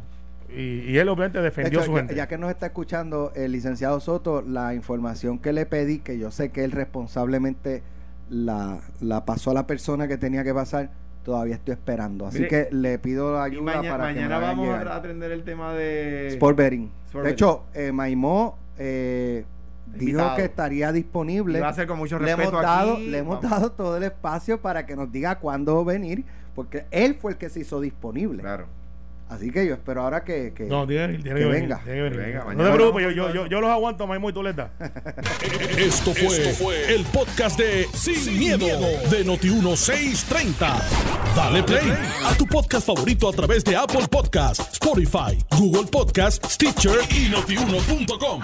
S3: Y, y él obviamente
S2: De
S3: defendió
S2: hecho,
S3: su
S2: ya,
S3: gente.
S2: ya que nos está escuchando el licenciado Soto, la información que le pedí, que yo sé que él responsablemente la, la pasó a la persona que tenía que pasar, todavía estoy esperando. Así
S4: Mire,
S2: que le pido
S4: Y
S2: ayuda
S4: maña-
S2: para que me
S4: mañana
S2: la hagan
S4: vamos
S2: llegar.
S4: a atender el tema de.
S2: Sport Betting.
S4: Sport
S2: de hecho, eh, Maimó eh, dijo que estaría disponible.
S4: Va a ser con mucho
S2: le
S4: respeto
S2: hemos dado,
S4: aquí.
S2: le hemos
S4: Vamos.
S2: dado todo el espacio para que nos diga cuándo venir, porque él fue el que se hizo disponible.
S4: Claro.
S2: Así que yo espero ahora que, que-
S3: No, tiene, tiene
S2: que
S3: que,
S2: venga.
S3: que.
S4: Venga,
S3: no te preocupes, yo,
S4: hablamos
S3: yo, yo, yo los aguanto, Maimo, y tú les das.
S1: Esto fue, el podcast de Sin, miedo, de Noti1630. Dale play a tu podcast favorito a través de Apple Podcasts, Spotify, Google Podcasts, Stitcher y notiuno.com.